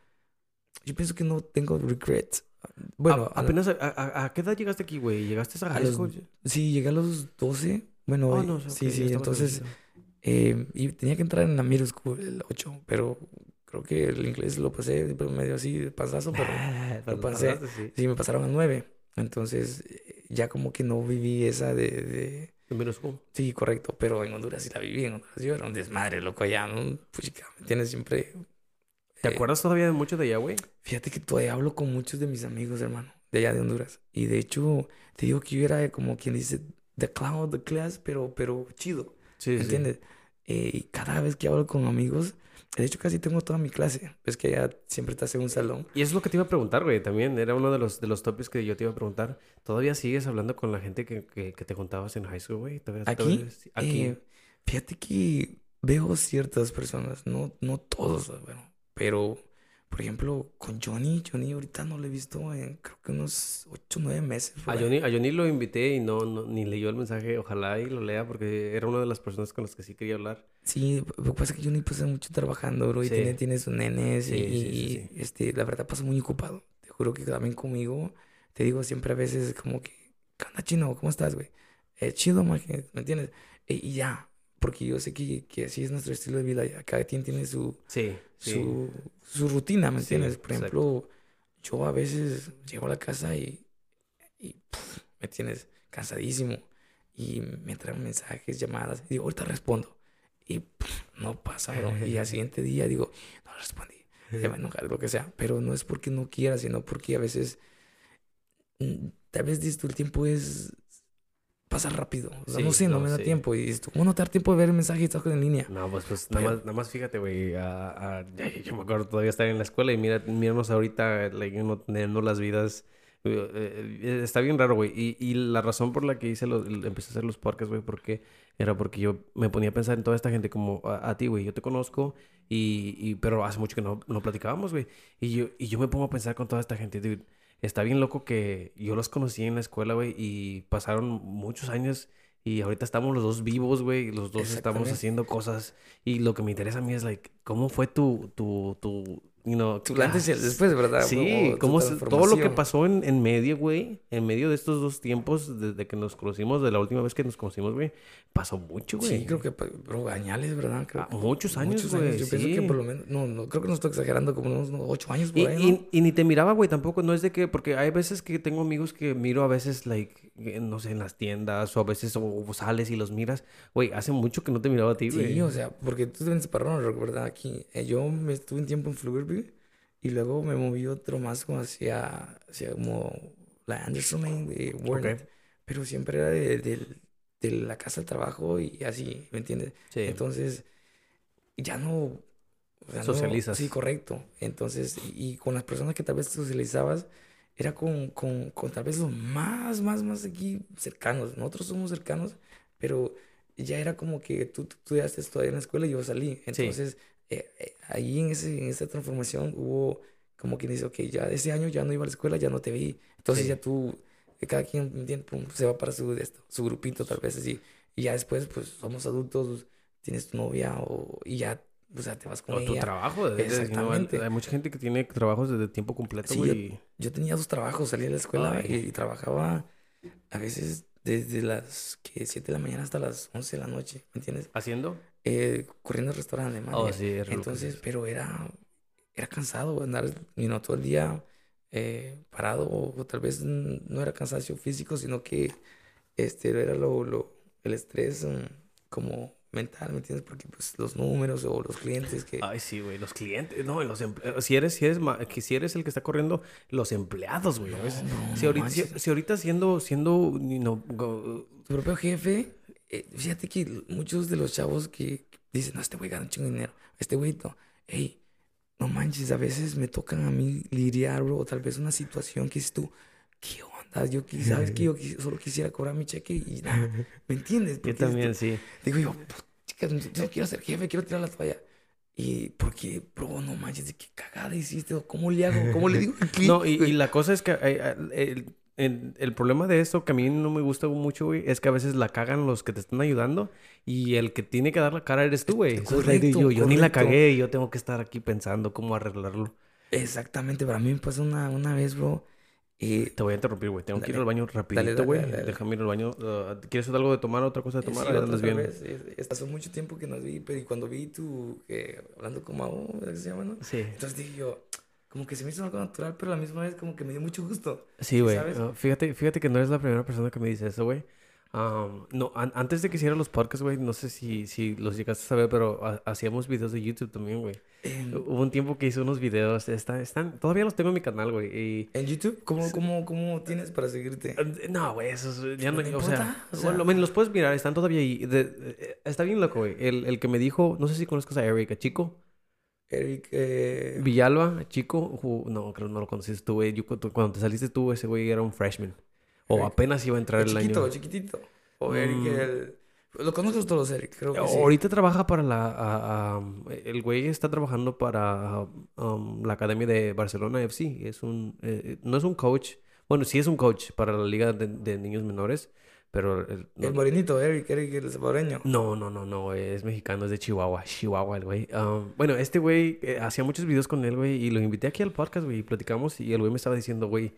yo pienso que no tengo regrets. Bueno, apenas, a, qué edad llegaste aquí, güey? ¿Llegaste a high school? sí, llegué a los 12. Bueno, oh, sí, sí, entonces... Eh, y tenía que entrar en la middle school, el 8, pero Creo que el inglés lo pasé medio así de pasazo, pero lo pasé. sí. me pasaron a nueve. Entonces, eh, ya como que no viví esa de... de... menos Sí, correcto. Pero en Honduras sí la viví. En Honduras yo era un desmadre, loco, allá, ¿no? Pues, ¿me tienes Siempre... ¿Te eh, acuerdas todavía de mucho de allá, güey? Fíjate que todavía hablo con muchos de mis amigos, hermano, de allá de Honduras. Y de hecho, te digo que yo era como quien dice, the clown of the class, pero, pero chido. Sí, ¿Entiendes? Eh, y cada vez que hablo con amigos de hecho, casi tengo toda mi clase. Es que ya siempre estás en un salón. Y eso es lo que te iba a preguntar, güey. También era uno de los, de los topics que yo te iba a preguntar. ¿Todavía sigues hablando con la gente que, que, te contabas en high school, güey? ¿Aquí? Aquí. Eh, fíjate que veo ciertas personas. No, no todos, bueno. Pero por ejemplo, con Johnny, Johnny ahorita no lo he visto en creo que unos 8 o 9 meses. A Johnny, a Johnny lo invité y no, ni leyó el mensaje. Ojalá y lo lea porque era una de las personas con las que sí quería hablar. Sí, lo que pasa es que Johnny pasa mucho trabajando, bro, y tiene, tiene sus nenes y, este, la verdad pasa muy ocupado. Te juro que también conmigo, te digo siempre a veces como que, ¿qué onda, chino? ¿Cómo estás, güey? Eh, chido, ¿me entiendes? E, y ya, porque yo sé que, que así es nuestro estilo de vida. Cada quien tiene su, su, su, rutina, ¿me entiendes? Por ejemplo, yo a veces llego a la casa y, y ¿me entiendes? Cansadísimo. Y me traen mensajes, llamadas. Y digo, ahorita respondo. Y no pasa, bro. Y al siguiente día digo, no respondí. Ya me enojar, lo que sea. Pero no es porque no quiera, sino porque a veces, mm, tal vez todo el tiempo es pasa rápido. no sé, no, me da tiempo. Y ¿cómo no te da tiempo de ver el mensaje y estás en línea? No, pues, pues nada, más, nada más fíjate, güey. yo me acuerdo todavía estar en la escuela y mira, míranos ahorita, like, no teniendo las vidas. Eh, eh, está bien raro, güey. Y, y, la razón por la que hice los, empecé a hacer los podcasts, güey, porque era porque yo me ponía a pensar en toda esta gente como a, ti, güey. Yo te conozco, y, y, pero hace mucho que no, no platicábamos, güey. Y yo, y yo me pongo a pensar con toda esta gente, dude está bien loco que yo los conocí en la escuela, güey, y pasaron muchos años y ahorita estamos los dos vivos, güey, los dos estamos haciendo cosas y lo que me interesa a mí es, like, ¿cómo fue tu, tu, tu, you know, antes y después, ¿verdad? Sí, como todo lo que pasó en, en medio, güey, en medio de estos dos tiempos, desde que nos conocimos, de la última vez que nos conocimos, güey, pasó mucho, güey. Sí, creo que, bro, añales, ¿verdad? Creo, ah, muchos años, güey. Yo pienso que por lo menos, no, no, creo que no estoy exagerando, como unos ocho años por y, ahí, ¿no? y, y, ni te miraba, güey, tampoco, no es de que, porque hay veces que tengo amigos que miro a veces, like, no sé, en las tiendas, o a veces o, sales y los miras, güey, hace mucho que no te miraba a ti, güey. Sí, o sea, porque tú te para ¿verdad? Aquí, eh, yo me estuve un tiempo en Pflugerville, y luego me moví otro más como hacia, hacia como la Anderson Lane de Warner. Pero siempre era de, de, la casa al trabajo y así, ¿me entiendes? Sí. Entonces, ya no... Socializas. sí, correcto. Entonces, y, con las personas que tal vez socializabas, era con, con, con, tal vez los más, más, más aquí cercanos. Nosotros somos cercanos, pero ya era como que tú, tú estudiaste todavía en la escuela y yo salí. Entonces, eh, eh, ahí en, ese, en esa transformación hubo como quien dice, ok, ya ese año ya no iba a la escuela, ya no te vi. Entonces ya tú, eh, cada quien se va para su, su grupito tal vez así. Y ya después, pues somos adultos, tienes tu novia o, y ya o sea, te vas con o tu trabajo. Exactamente. hay mucha gente que tiene trabajos desde tiempo completo, sí, yo, tenía dos trabajos. Salía de la escuela y, trabajaba a veces desde las que 7 de la mañana hasta las 11 de la noche, ¿me entiendes? ¿Haciendo? Eh, corriendo al restaurante, man. Oh, sí, Entonces, pero era, era cansado andar you know, todo el día eh, parado o, tal vez no era cansancio físico, sino que este era lo, lo el estrés mm, como mental, ¿me entiendes? Porque pues los números o los clientes que... Ay, sí, güey, los clientes, no, los empleados, si eres, si eres, que si eres el que está corriendo, los empleados, güey, si, ahorita, si, ahorita siendo, siendo, no, tu propio jefe, eh, fíjate que muchos de los chavos que dicen, no, este güey gana un chingo de dinero, este güey, no, hey, no manches, a veces me tocan a mí lidiar, bro, o tal vez una situación que es tú, ¿qué onda? Yo, sabes que yo solo quisiera cobrar mi cheque y nada, ¿me entiendes? yo también, sí. Digo yo, pues, chicas, yo quiero ser jefe, quiero tirar la toalla. Y porque, bro, no manches, qué cagada hiciste, ¿cómo le hago? ¿Cómo le digo? no, y, la cosa es que el, el, problema de esto que a mí no me gusta mucho, güey, es que a veces la cagan los que te están ayudando y el que tiene que dar la cara eres tú, güey. yo, yo ni la cagué y yo tengo que estar aquí pensando cómo arreglarlo. Exactamente, para mí me pasó una, una vez, bro, te voy a interrumpir, güey. Tengo que ir al baño rapidito, güey. Déjame ir al baño. Uh, ¿Quieres algo de tomar? ¿Otra cosa de tomar? Sí, bien. Hace mucho tiempo que nos vi, pero y cuando vi tú que hablando como a ¿qué se llama, no? Sí. Entonces dije yo, como que se me hizo algo natural, pero a la misma vez como que me dio mucho gusto. Sí, güey. fíjate, fíjate que no eres la primera persona que me dice eso, güey no, antes de que hiciera los podcasts, güey, no sé si, si los llegaste a saber, pero hacíamos videos de YouTube también, güey. Hubo un tiempo que hice unos videos, está, están, todavía los tengo en mi canal, güey. ¿En YouTube? ¿Cómo, cómo, cómo tienes para seguirte? No, güey, eso ya no, o, sea, bueno, los puedes mirar, están todavía ahí. Eh, está bien loco, güey. El, el, que me dijo, no sé si conozcas a Eric, a Chico. Eric eh... Villalba, Chico, no, creo que no lo conoces tú, güey. Cuando te saliste tú, ese güey era un freshman. O apenas iba a entrar el, el chiquito, año. Chiquitito, O Eric, mm. el... Lo conozco todos, Eric, creo que Ahorita trabaja para la... el güey está trabajando para um, la Academia de Barcelona FC. Es un... Eh, no es un coach. Bueno, sí es un coach para la Liga de, Niños Menores. Pero... El, morenito, Eric, Eric, el salvadoreño. No, no, no, no. Es mexicano, es de Chihuahua. Chihuahua, el güey. Um, bueno, este güey... Eh, hacía muchos videos con él, güey. Y lo invité aquí al podcast, güey. Y platicamos. Y el güey me estaba diciendo, güey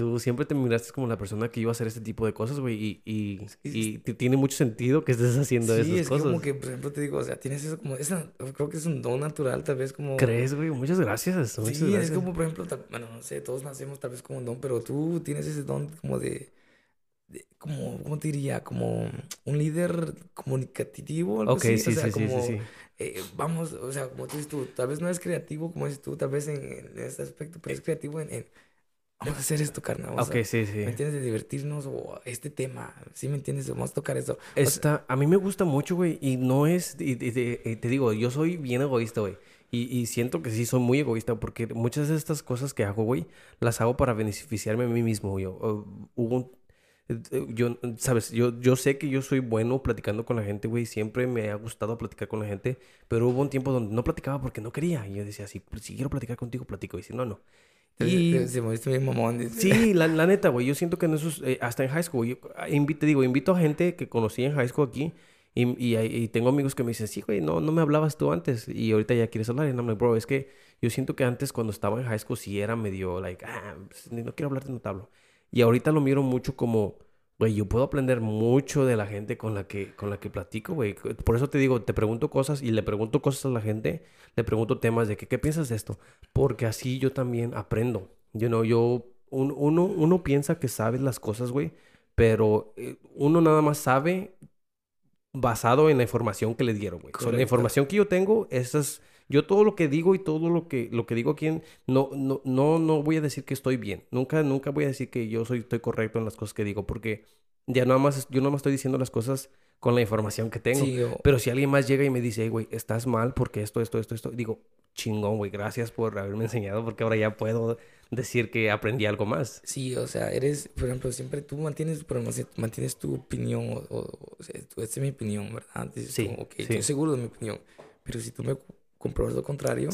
tú siempre te miraste como la persona que iba a hacer este tipo de cosas, güey, y, y, y tiene mucho sentido que estés haciendo sí, esas es cosas. como que, por ejemplo, te digo, o sea, tienes eso como, esa, creo que es un don natural, tal vez como... ¿Crees, güey? Muchas gracias. sí, es como, por ejemplo, bueno, no sé, todos nacemos tal vez como un don, pero tú tienes ese don como de... como, ¿cómo te diría? Como un líder comunicativo. Algo ok, así. sí, o sea, sí, como, sí, sí, eh, vamos, o sea, como tú dices tú, tal vez no es creativo como dices tú, tal vez en, en este aspecto, pero es creativo en vamos a hacer esto, carnal. ok, sí, sí. ¿Me entiendes? De divertirnos o este tema. ¿Sí me entiendes? Vamos a tocar eso. Esta, a mí me gusta mucho, güey. Y no es. Y, te digo, yo soy bien egoísta, güey. Y, y, siento que sí soy muy egoísta porque muchas de estas cosas que hago, güey, las hago para beneficiarme a mí mismo, güey. Hubo eh, yo, sabes, yo, yo sé que yo soy bueno platicando con la gente, güey. Siempre me ha gustado platicar con la gente. Pero hubo un tiempo donde no platicaba porque no quería. Y yo decía, si, si quiero platicar contigo, platico. Y si no, no. Y... Se moviste bien mamón. Sí, la, la, neta, güey. Yo siento que en esos... Eh, hasta en high school, yo ah, invito, digo, invito a gente que conocí en high school aquí. Y, y, y, tengo amigos que me dicen, sí, güey, no, no me hablabas tú antes. Y ahorita ya quieres hablar. Y no, bro, es que yo siento que antes cuando estaba en high school sí era medio, like, ah, pues, no quiero hablarte, no te hablo. Y ahorita lo miro mucho como Güey, yo puedo aprender mucho de la gente con la que, con la que platico, güey. Por eso te digo, te pregunto cosas y le pregunto cosas a la gente, le pregunto temas de que, ¿qué piensas de esto? Porque así yo también aprendo. You know, yo, uno, uno piensa que sabes las cosas, güey, pero eh, uno nada más sabe basado en la información que le dieron, güey. la información que yo tengo, esas yo todo lo que digo y todo lo que, lo que digo aquí, no, no, no, no voy a decir que estoy bien. Nunca, nunca voy a decir que yo soy, estoy correcto en las cosas que digo, porque ya nada más, yo nada más estoy diciendo las cosas con la información que tengo. Pero si alguien más llega y me dice, güey, estás mal porque esto, esto, esto, esto, digo, chingón, güey, gracias por haberme enseñado porque ahora ya puedo decir que aprendí algo más. Sí, o sea, eres, por ejemplo, siempre tú mantienes, pero mantienes tu opinión, o, o, sea, esta es mi opinión, ¿verdad? sí, estoy seguro de mi opinión. Pero si tú me compruebas lo contrario,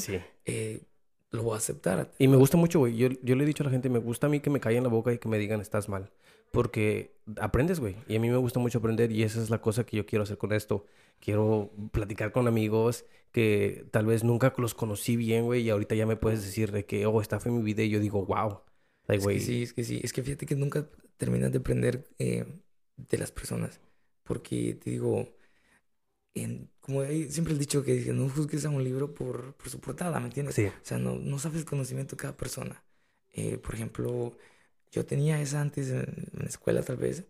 eh, lo voy a aceptar. Y me gusta mucho, güey. Yo, yo le he dicho a la gente, me gusta a mí que me callen la boca y que me digan, estás mal. Porque aprendes, güey. Y a mí me gusta mucho aprender y esa es la cosa que yo quiero hacer con esto. Quiero platicar con amigos que tal vez nunca los conocí bien, güey, y ahorita ya me puedes decir de que, oh, esta fue mi vida y yo digo, wow. es que sí, es que sí. Es que fíjate que nunca terminas de aprender eh, de las personas. Porque te digo, como siempre he dicho que no juzgues a un libro por, por su portada, ¿me entiendes? O sea, no, no sabes el conocimiento de cada persona. Eh, por ejemplo, yo tenía esa antes en, la escuela tal vez,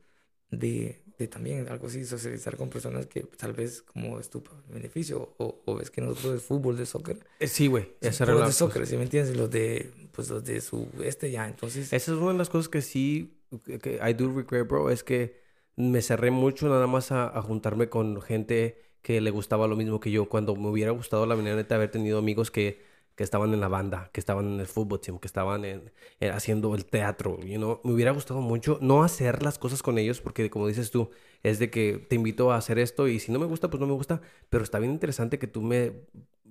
de, de también algo así, socializar con personas que tal vez como es tu beneficio o, o ves que nosotros de fútbol, de soccer. Eh, sí, güey. Era la de soccer, ¿sí me entiendes? Los de, pues los de su este ya, entonces... Esa es una de las cosas que sí, que I do regret, bro, es que me cerré mucho nada más a, a juntarme con gente que le gustaba lo mismo que yo. Cuando me hubiera gustado la manera de haber tenido amigos que, que estaban en la banda, que estaban en el fútbol team, que estaban en, en haciendo el teatro, you know? me hubiera gustado mucho no hacer las cosas con ellos porque como dices tú, es de que te invito a hacer esto y si no me gusta, pues no me gusta, pero está bien interesante que tú me,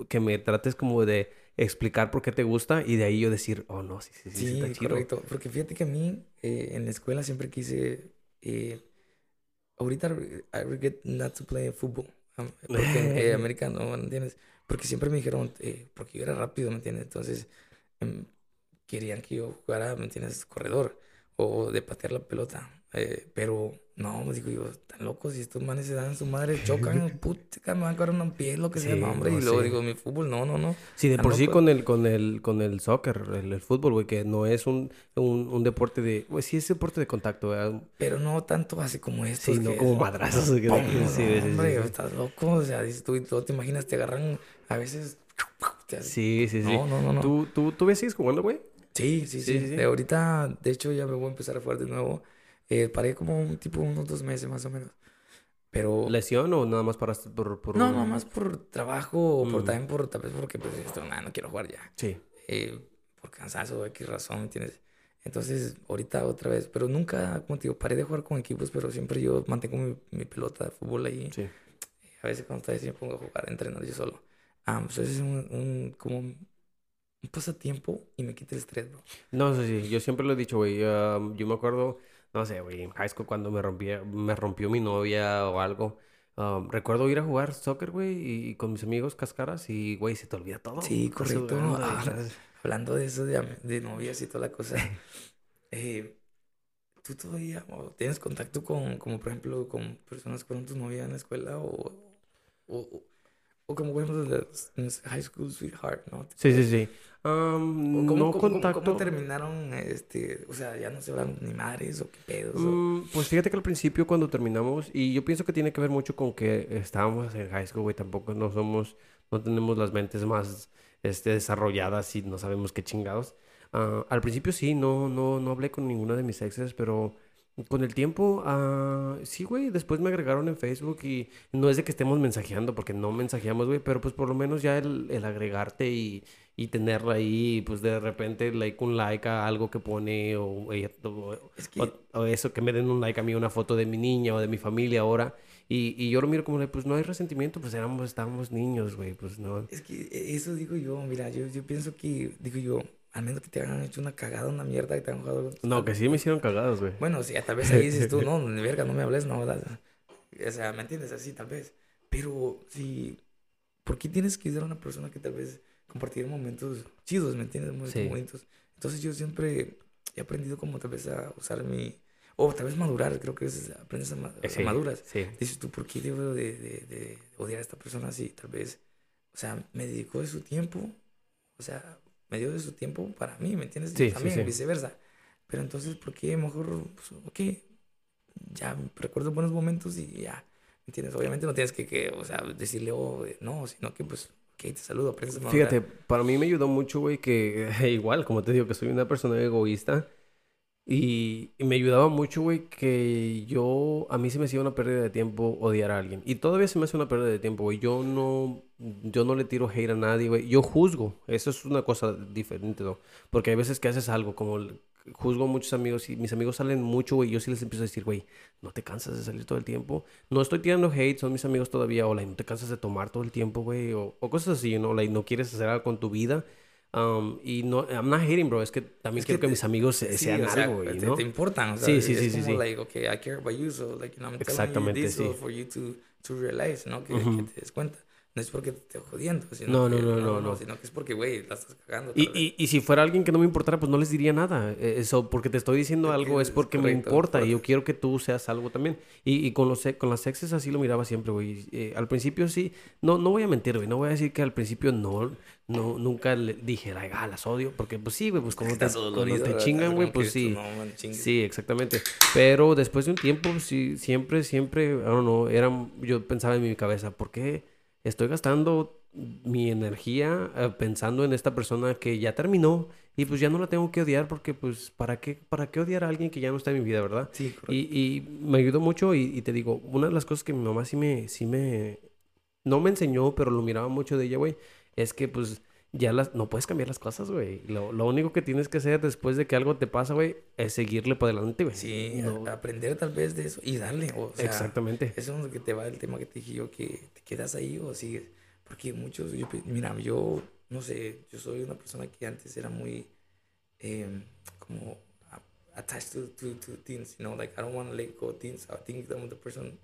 que me trates como de explicar por qué te gusta y de ahí yo decir, oh no, sí, sí, sí, sí, Sí, está chido. correcto. Porque fíjate que a mí eh, en la escuela siempre quise. eh, ahorita re- I regret not to play fútbol. porque, eh, americano, ¿me entiendes? Porque siempre me dijeron, eh, porque yo era rápido, ¿me entiendes? Entonces em, querían que yo jugara, ¿me entiendes? Corredor o de patear la pelota. eh, pero no, me digo yo, están locos, si estos manes se dan su madre, chocan, puta, me van a un pie, lo que sea, no, hombre. no, y luego sí. digo, mi fútbol, no, no, no. Sí, de por sí pues. con el, con el, con el soccer, el, el fútbol, güey, que no es un, un, un deporte de, güey, sí es deporte de contacto, ¿verdad? Pero no tanto así como estos. Sí, no que como es- madrazos. que- ¡Pum! sí, sí, sí, sí, hombre, estás loco. O sea, dices tú, tú te imaginas, te agarran a veces. te- Sí, sí, sí. No, no, no. ¿Tú, tú, tú ves sigues jugando, güey? Sí, sí, Sí, sí. sí, sí. De ahorita, de hecho, ya me voy a empezar a jugar de nuevo. Eh, paré como un tipo unos dos meses más o menos. Pero. ¿Lesión o nada más paraste por, por No, no más por trabajo o por Mm. también por tal vez porque pues esto, nada, no quiero jugar ya. Sí. eh, por cansancio, X razón, ¿me entiendes? Entonces, ahorita otra vez, pero nunca, como te digo, paré de jugar con equipos, pero siempre yo mantengo mi, mi pelota de fútbol ahí. Sí. A veces cuando estoy así me pongo a jugar, a entrenar yo solo. Ah, pues ese es un, un- como un, pasatiempo y me quita el estrés, bro. No, sí, sí. Yo siempre lo he dicho, güey. um, yo me acuerdo, no sé, güey, en high school cuando me rompía, me rompió mi novia o algo. um, recuerdo ir a jugar soccer, güey, y, y con mis amigos cascaras y, güey, se te olvida todo. Sí, correcto. Ah, Hablando de eso, de, de novias y toda la cosa, eh, ¿tú todavía tienes contacto con, como por ejemplo, con personas que fueron tus novias en la escuela o, o, o- como por ejemplo high school sweetheart, ¿no? Sí, sí, sí. Um, ¿O ¿Cómo, no cómo- contacto. cómo terminaron, este, o sea, ya no se hablan ni madres o qué pedos? o- Mm, pues fíjate que al principio cuando terminamos, y yo pienso que tiene que ver mucho con que estábamos en high school, güey, tampoco no somos, no tenemos las mentes más este, desarrolladas y no sabemos qué chingados. Ah, al principio sí, no, no, no hablé con ninguna de mis exes, pero con el tiempo, ah, sí, güey, después me agregaron en Facebook y no es de que estemos mensajeando, porque no mensajeamos, güey, pero pues por lo menos ya el, el agregarte y, y tenerla ahí, pues de repente like un like a algo que pone o, ella- o- Es que, o, o eso, que me den un like a mí, una foto de mi niña o de mi familia ahora. Y, y yo lo miro como pues no hay resentimiento, pues éramos, estábamos niños, güey, pues no. es que eso digo yo, mira, yo, yo pienso que, digo yo, al menos que te hayan hecho una cagada, una mierda, que te han jugado. No, que sí me hicieron cagados, güey. Bueno, sí, tal vez ahí dices tú, no, de verga, no me hables, no, ¿verdad? O sea, ¿me entiendes? Así, tal vez. Pero si, ¿por qué tienes que a una persona que tal vez compartir momentos chidos, ¿me entiendes? Momentos Sí. bonitos. Entonces yo siempre he aprendido como tal vez a usar mi, o tal vez madurar, creo que es, aprendes a, ma- Eh, a sí, maduras. Sí. Dices tú, ¿por qué debo de, de, de odiar a esta persona así? Tal vez, o sea, me dedicó de su tiempo, o sea, me dio de su tiempo para mí, ¿me entiendes? Sí, sí, también sí. viceversa. Pero entonces, ¿por qué mejor, pues, ok, ya recuerdo buenos momentos y ya, ¿me entiendes? Obviamente no tienes que, que o sea, decirle, oh, no, sino que, pues, ok, te saludo, aprendes a madurar. Fíjate, para mí me ayudó mucho, güey, que igual, como te digo, que soy una persona egoísta. Y, y me ayudaba mucho, güey, que yo, a mí se me hacía una pérdida de tiempo odiar a alguien. Y todavía se me hace una pérdida de tiempo, güey. Yo no, yo no le tiro hate a nadie, güey. Yo juzgo. Eso es una cosa diferente, ¿no? Porque hay veces que haces algo, como juzgo a muchos amigos y mis amigos salen mucho, güey. Yo sí les empiezo a decir, güey, no te cansas de salir todo el tiempo. No estoy tirando hate, son mis amigos todavía. O, like, no te cansas de tomar todo el tiempo, güey. O, o cosas así, ¿no? Like, no quieres hacer algo con tu vida. Um, y no, I'm not hating, bro. Es que también Es quiero que mis amigos se- Sí, sean algo, güey, ¿no? te importan, o sea, Sí, sí, es sí, sí, como, sí. like, okay, I care about you, so, like, you know, I'm Exactamente, you this sí. so for you to, to realize, ¿no? Que te des cuenta. No es porque te esté jodiendo, sino No, no, que- no, no, no. sino que es porque, güey, la estás cagando. Y, y, y si fuera alguien que no me importara, pues no les diría nada. Eh, Eso, porque te estoy diciendo algo, es es porque me importa y yo quiero que tú seas algo también. Y, y con, los, con las exes así lo miraba siempre, güey. Eh, al principio sí, no, no voy a mentir, güey. No voy a decir que al principio no, no nunca le dije, ah, las odio. Porque pues sí, güey, pues como te, chingan, güey, pues sí. No, man. Sí, exactamente. Pero después de un tiempo, sí, siempre, siempre, I don't know, era, yo pensaba en mi cabeza, ¿por qué estoy gastando mi energía eh, pensando en esta persona que ya terminó y pues ya no la tengo que odiar porque pues ¿para qué, para qué odiar a alguien que ya no está en mi vida, verdad? Sí, correcto. Y, y me ayudó mucho y, y te digo, una de las cosas que mi mamá sí me, sí me, no me enseñó, pero lo miraba mucho de ella, güey, es que pues ya las, no puedes cambiar las cosas, güey. Lo, lo único que tienes que hacer después de que algo te pasa, güey, es seguirle para adelante, güey. Sí, No- aprender tal vez de eso y darle. O sea, Exactamente. Eso es lo que te va el tema que te dije yo, que te quedas ahí o sigues. Porque muchos, yo, mira, yo, no sé, yo soy una persona que antes era muy, em, como, attached to, to, to things, you know, like, I don't want to let go of things. I think I'm the person,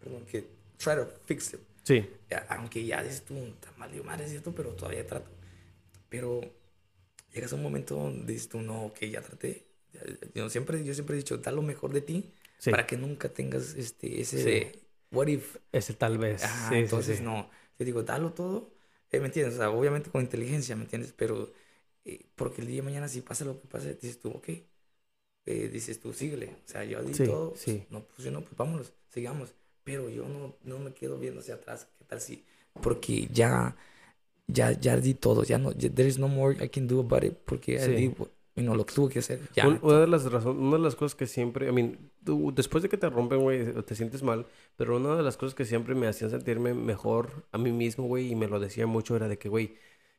perdón, que try to fix it. Sí, aunque ya dices tú, mal madre, es cierto, pero todavía trato. Pero llegas a un momento donde dices tú, no, ok, ya traté. Yo siempre, yo siempre he dicho, da lo mejor de ti sí. para que nunca tengas este, ese Sí. de, what if. Ese tal vez. Ah, Sí, entonces no. Yo digo, dalo todo. eh, ¿Me entiendes? O sea, obviamente con inteligencia, ¿me entiendes? Pero eh, porque el día de mañana, si pasa lo que pase, dices tú, ok. eh, dices tú, síguele. O sea, yo di todo. pues. No funcionó, pues vámonos, sigamos. Pero yo no, no me quedo viendo hacia atrás. ¿Qué tal si? Porque ya, ya, ya di todo. Ya no, ya- there is no more I can do about it. Porque Sí. di, you know, lo que tuve que hacer. Ya. Una de las razones, una de las cosas que siempre, I mean, tú, después de que te rompen, güey, te sientes mal, pero una de las cosas que siempre me hacían sentirme mejor a mí mismo, güey, y me lo decía mucho, era de que, güey,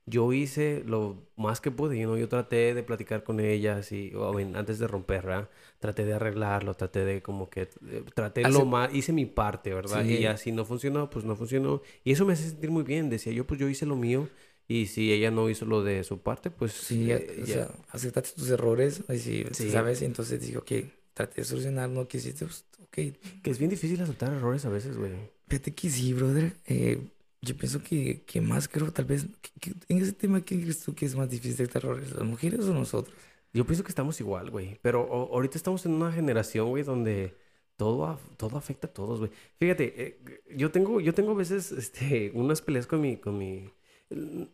yo hice lo más que pude, you know, yo traté de platicar con ellas y, mean, antes de romper, ¿verdad? Traté de arreglarlo, traté de como que, eh, traté lo Hace- más, hice mi parte, ¿verdad? Sí. Y ya si no funcionó, pues no funcionó. Y eso me hace sentir muy bien, decía yo, pues yo hice lo mío. Y si ella no hizo lo de su parte, pues Sí, eh, o ya. sea, aceptaste tus errores, y si, Sí. ¿sabes? Y entonces dije, ok, traté de solucionar lo que hiciste, pues, ok. Que es bien difícil aceptar errores a veces, güey. Fíjate que sí, brother. eh, yo pienso que, que más creo, tal vez, que- que en ese tema, ¿quién crees tú que es más difícil detectar errores? ¿Las mujeres o nosotros? Yo pienso que estamos igual, güey. Pero o- ahorita estamos en una generación, güey, donde todo, todo afecta a todos, güey. Fíjate, eh, yo tengo, yo tengo a veces este, unas peleas con mi, con mi,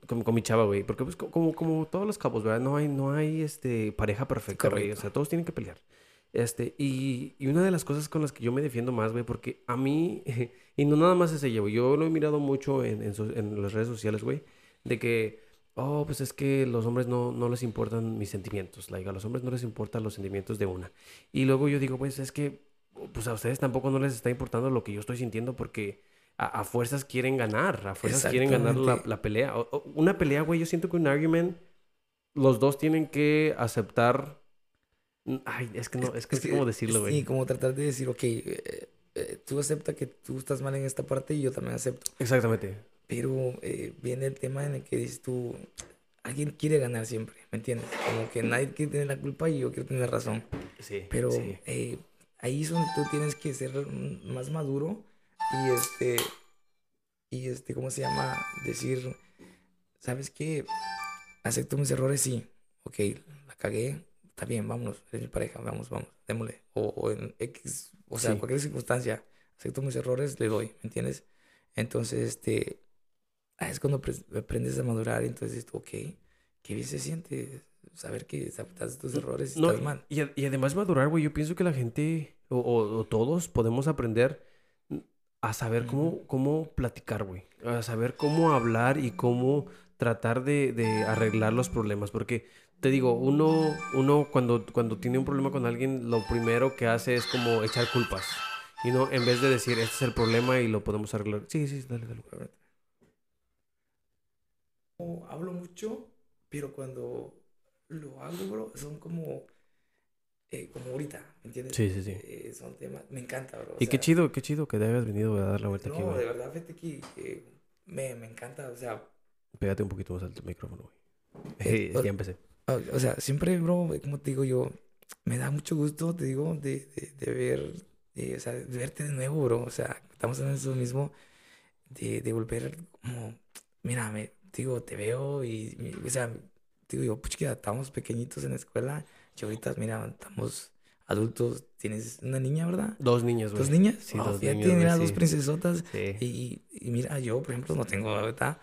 con, con mi chava, güey. Porque pues co- como, como todos los cabos, ¿verdad? No hay, no hay este, pareja perfecta, güey. O sea, todos tienen que pelear. Este, y, y una de las cosas con las que yo me defiendo más, güey, porque a mí, y no nada más es ella, güey, yo lo he mirado mucho en, en, so- en las redes sociales, güey, de que, oh, pues es que los hombres no, no les importan mis sentimientos, like, a los hombres no les importan los sentimientos de una. Y luego yo digo, pues es que, pues a ustedes tampoco no les está importando lo que yo estoy sintiendo porque a, a fuerzas quieren ganar, a fuerzas quieren ganar la, la pelea. O- o- una pelea, güey, yo siento que un argument, los dos tienen que aceptar... Ay, es que no, es que no sé cómo decirlo, güey. Sí, como tratar de decir, ok, eh, eh, tú acepta que tú estás mal en esta parte y yo también acepto. Exactamente. Pero eh, viene el tema en el que dices tú, alguien quiere ganar siempre, ¿me entiendes? Como que nadie quiere tener la culpa y yo quiero tener razón. Sí. Pero sí. eh, ahí es donde tú tienes que ser más maduro y este, y este, ¿cómo se llama? Decir, ¿sabes qué? Acepto mis errores, sí. Ok, la cagué, está bien, vámonos, eres mi pareja, vamos, vamos, démosle. O, o en X, o sea, Sí. cualquier circunstancia, acepto mis errores, le doy, ¿me entiendes? Entonces, este, es cuando apre- aprendes a madurar, entonces ok, qué bien se siente saber que aceptas tus errores y No, estás mal. y, y además madurar, güey, yo pienso que la gente o, o- o todos podemos aprender a saber cómo, cómo platicar, güey. A saber cómo hablar y cómo tratar de, de arreglar los problemas. Porque te digo, uno, uno cuando, cuando tiene un problema con alguien, lo primero que hace es como echar culpas. Y no, en vez de decir, este es el problema y lo podemos arreglar. Sí, sí, dale, dale. No hablo mucho, pero cuando lo hago, bro, son como, eh, como ahorita, ¿me entiendes? Sí, sí, sí. Eh, son temas, me encanta, bro. Y qué chido, qué chido que te hayas venido a dar la vuelta aquí, No, de verdad, que, que me, me encanta, o sea, Pégate un poquito más al micrófono, güey. Eh, ya empecé. O, o sea, siempre, bro, como te digo yo, me da mucho gusto, te digo, de, de, de ver, eh, o sea, de verte de nuevo, bro, o sea, estamos en eso mismo, de, de volver como, mira, me, digo, te veo y, mi- o sea, digo yo, pucha, estamos pequeñitos en la escuela y ahorita, mira, estamos adultos, tienes una niña, ¿verdad? Dos niñas, güey. ¿Dos niñas? Sí, Oh, dos fíjate, niños, mira, sí. dos princesotas. Sí. Y, y mira, yo, por ejemplo, no tengo, ¿verdad?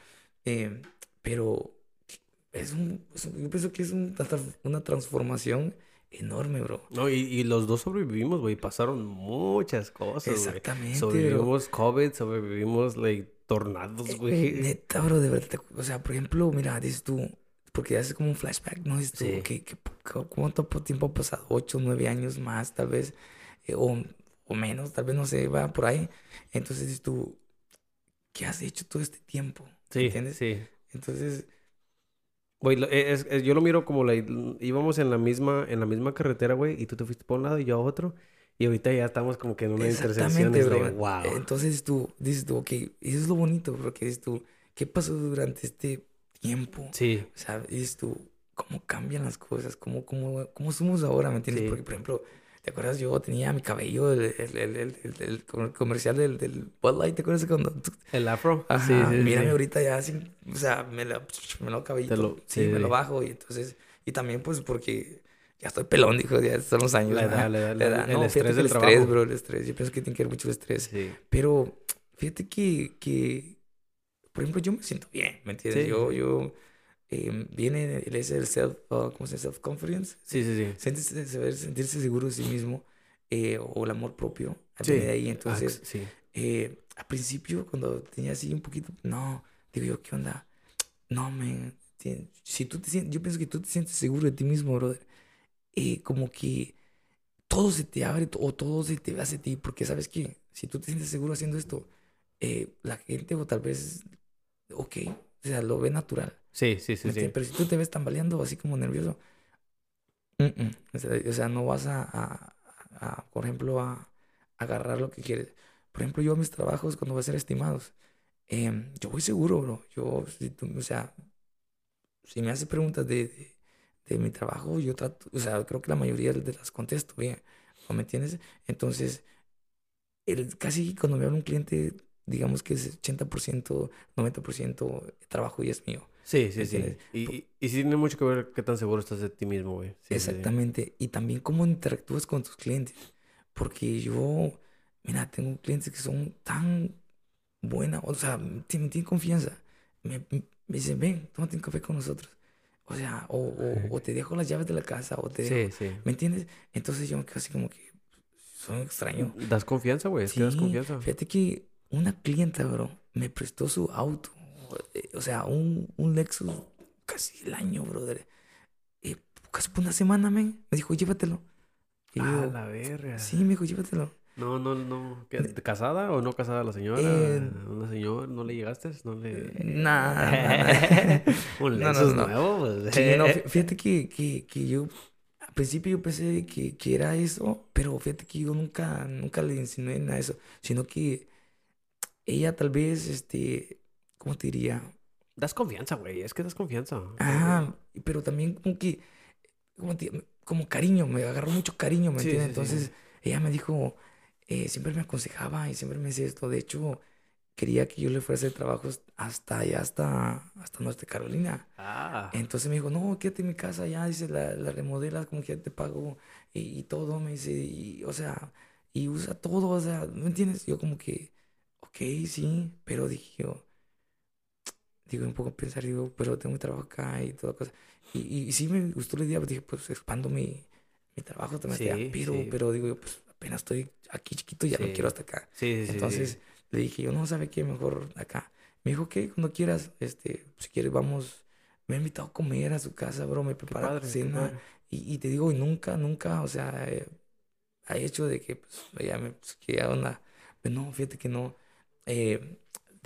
Eh, pero es un, es un- yo pienso que es un- una transformación enorme, bro. No, y, y los dos sobrevivimos, güey. Pasaron muchas cosas. Exactamente, bro. Sobrevivimos COVID, sobrevivimos, like, tornados, güey. Neta, bro, de verdad. O sea, por ejemplo, mira, dices tú, porque haces como un flashback, ¿no? Dices tú, Sí. ¿qué- qué- ¿cuánto po- tiempo ha pasado? ¿Ocho, nueve años más, tal vez? eh, o, o menos, tal vez, no sé, va por ahí. Entonces dices tú, ¿qué has hecho todo este tiempo? Sí, ¿Entiendes? sí. Entonces, Güey, lo- es- es- yo lo miro como la, íbamos en la misma, en la misma carretera, güey, y tú te fuiste por un lado y yo a otro. Y ahorita ya estamos como que en una intersección. Like, wow. Entonces tú dices tú, ok, eso es lo bonito, porque dices tú, ¿qué pasó durante este tiempo? Sí, O sea, dices tú, ¿cómo cambian las cosas? ¿Cómo, cómo, cómo somos ahora? ¿Me entiendes? Sí. Porque, por ejemplo, ¿te acuerdas? Yo tenía mi cabello, el, el, el, el- el- el comer- comercial del, del Bud Light, ¿te acuerdas cuando? el afro. Ajá, sí, sí, mírame sí. ahorita ya sin, o sea, me lo, me lo cabellito, Te lo- sí, me lo bajo y entonces, y también pues porque ya estoy pelón, dijo, ya son los años. La edad, la edad, La edad. el No, estrés fíjate que del el estrés, trabajo. bro, el estrés, yo pienso que tiene que ver mucho el estrés. Sí. Pero fíjate que, que, por ejemplo, yo me siento bien, ¿me entiendes? Yo, yo, eh, viene el, el self, uh, ¿cómo se llama? Self-confidence. Sí, sí, sí. Sentirse, saber sentirse seguro de sí mismo eh, o el amor propio. Sí. de ahí. Ah, Entonces, sí. eh, al principio, cuando tenía así un poquito, no, digo yo, ¿qué onda? No, me, si tú te sientes, yo pienso que tú te sientes seguro de ti mismo, brother, eh, como que todo se te abre o todo se te hace a ti, porque sabes que si tú te sientes seguro haciendo esto, eh, la gente o tal vez, ok, o sea, lo ve natural. Sí, sí, sí, ¿me sí. Pero si tú te ves tambaleando así como nervioso, mm, mm, o sea, no vas a, a- a, por ejemplo, a, agarrar lo que quieres. Por ejemplo, yo a mis trabajos, cuando voy a ser estimados, em, yo voy seguro, bro. Yo, si tú- o sea, si me haces preguntas de, de, de mi trabajo, yo trato, o sea, creo que la mayoría de las contesto bien, ¿no me entiendes? Entonces, el, casi cuando me habla un cliente, digamos que es 80%, 90% trabajo y es mío. Sí, sí, ¿Me sí. Y, y, y sí tiene mucho que ver qué tan seguro estás de ti mismo, güey. Sí, sí, sí. Exactamente. Y también cómo interactúas con tus clientes. Porque yo, mira, tengo clientes que son tan buenas, o sea, me tienen, confianza. Me, me dicen, ven, tómate un café con nosotros. O sea, o, o, o te dejo las llaves de la casa, o te dejo- Sí, sí. ¿Me entiendes? Entonces yo me quedo así como que son extraño. Das confianza, güey. Que das Sí, confianza. fíjate que una clienta, bro, me prestó su auto. Eh, O sea, un, un Lexus casi el año, brother. Eh, casi por una semana, men. Me dijo, llévatelo. Y Ah, yo, la verga. sí, me dijo, llévatelo. No, no, no. ¿Qué, ¿Casada o no casada la señora? Eh, ¿Una señora? ¿No le llegaste? ¿No le...? Nah, nah, Un no, Lexus no. nuevo, pues. Sí, no, fí- fíjate que, que, que yo, al principio yo pensé que, que era eso, pero fíjate que yo nunca, nunca le insinué nada de eso, sino que ella tal vez, este, ¿cómo te diría? Das confianza, güey. Es que das confianza. Ah, pero también como que, como, cariño, me agarró mucho cariño, ¿me Sí, entiendes? sí, sí. Entonces, ella me dijo, eh, siempre me aconsejaba y siempre me decía esto. De hecho, quería que yo le hacer trabajos hasta allá, hasta, hasta Norte Carolina. Ah. Entonces me dijo, no, quédate en mi casa ya, dice, la, la remodelas, como que ya te pago y, y todo, me dice, y, o sea, y usa todo, o sea, ¿no entiendes? Yo como que, ok, sí, pero dije yo, digo, un poco pensar, digo, pero tengo mi trabajo acá y toda cosa. Y, y, y sí me gustó la idea, pues dije, pues expando mi, mi trabajo también allá, Sí, pero, sí. pero digo yo, pues apenas estoy aquí chiquito, ya no Sí. quiero hasta acá. Sí, sí, sí. Entonces le dije, yo no sabe qué, mejor acá. Me dijo, que cuando quieras, este, si quieres, vamos. Me ha invitado a comer a su casa, bro, me prepara padre, cena. Y, y te digo, y nunca, nunca, o sea, eh, ha hecho de que, pues, ella me, pues, que ya onda. Pues no, fíjate que no. Eh,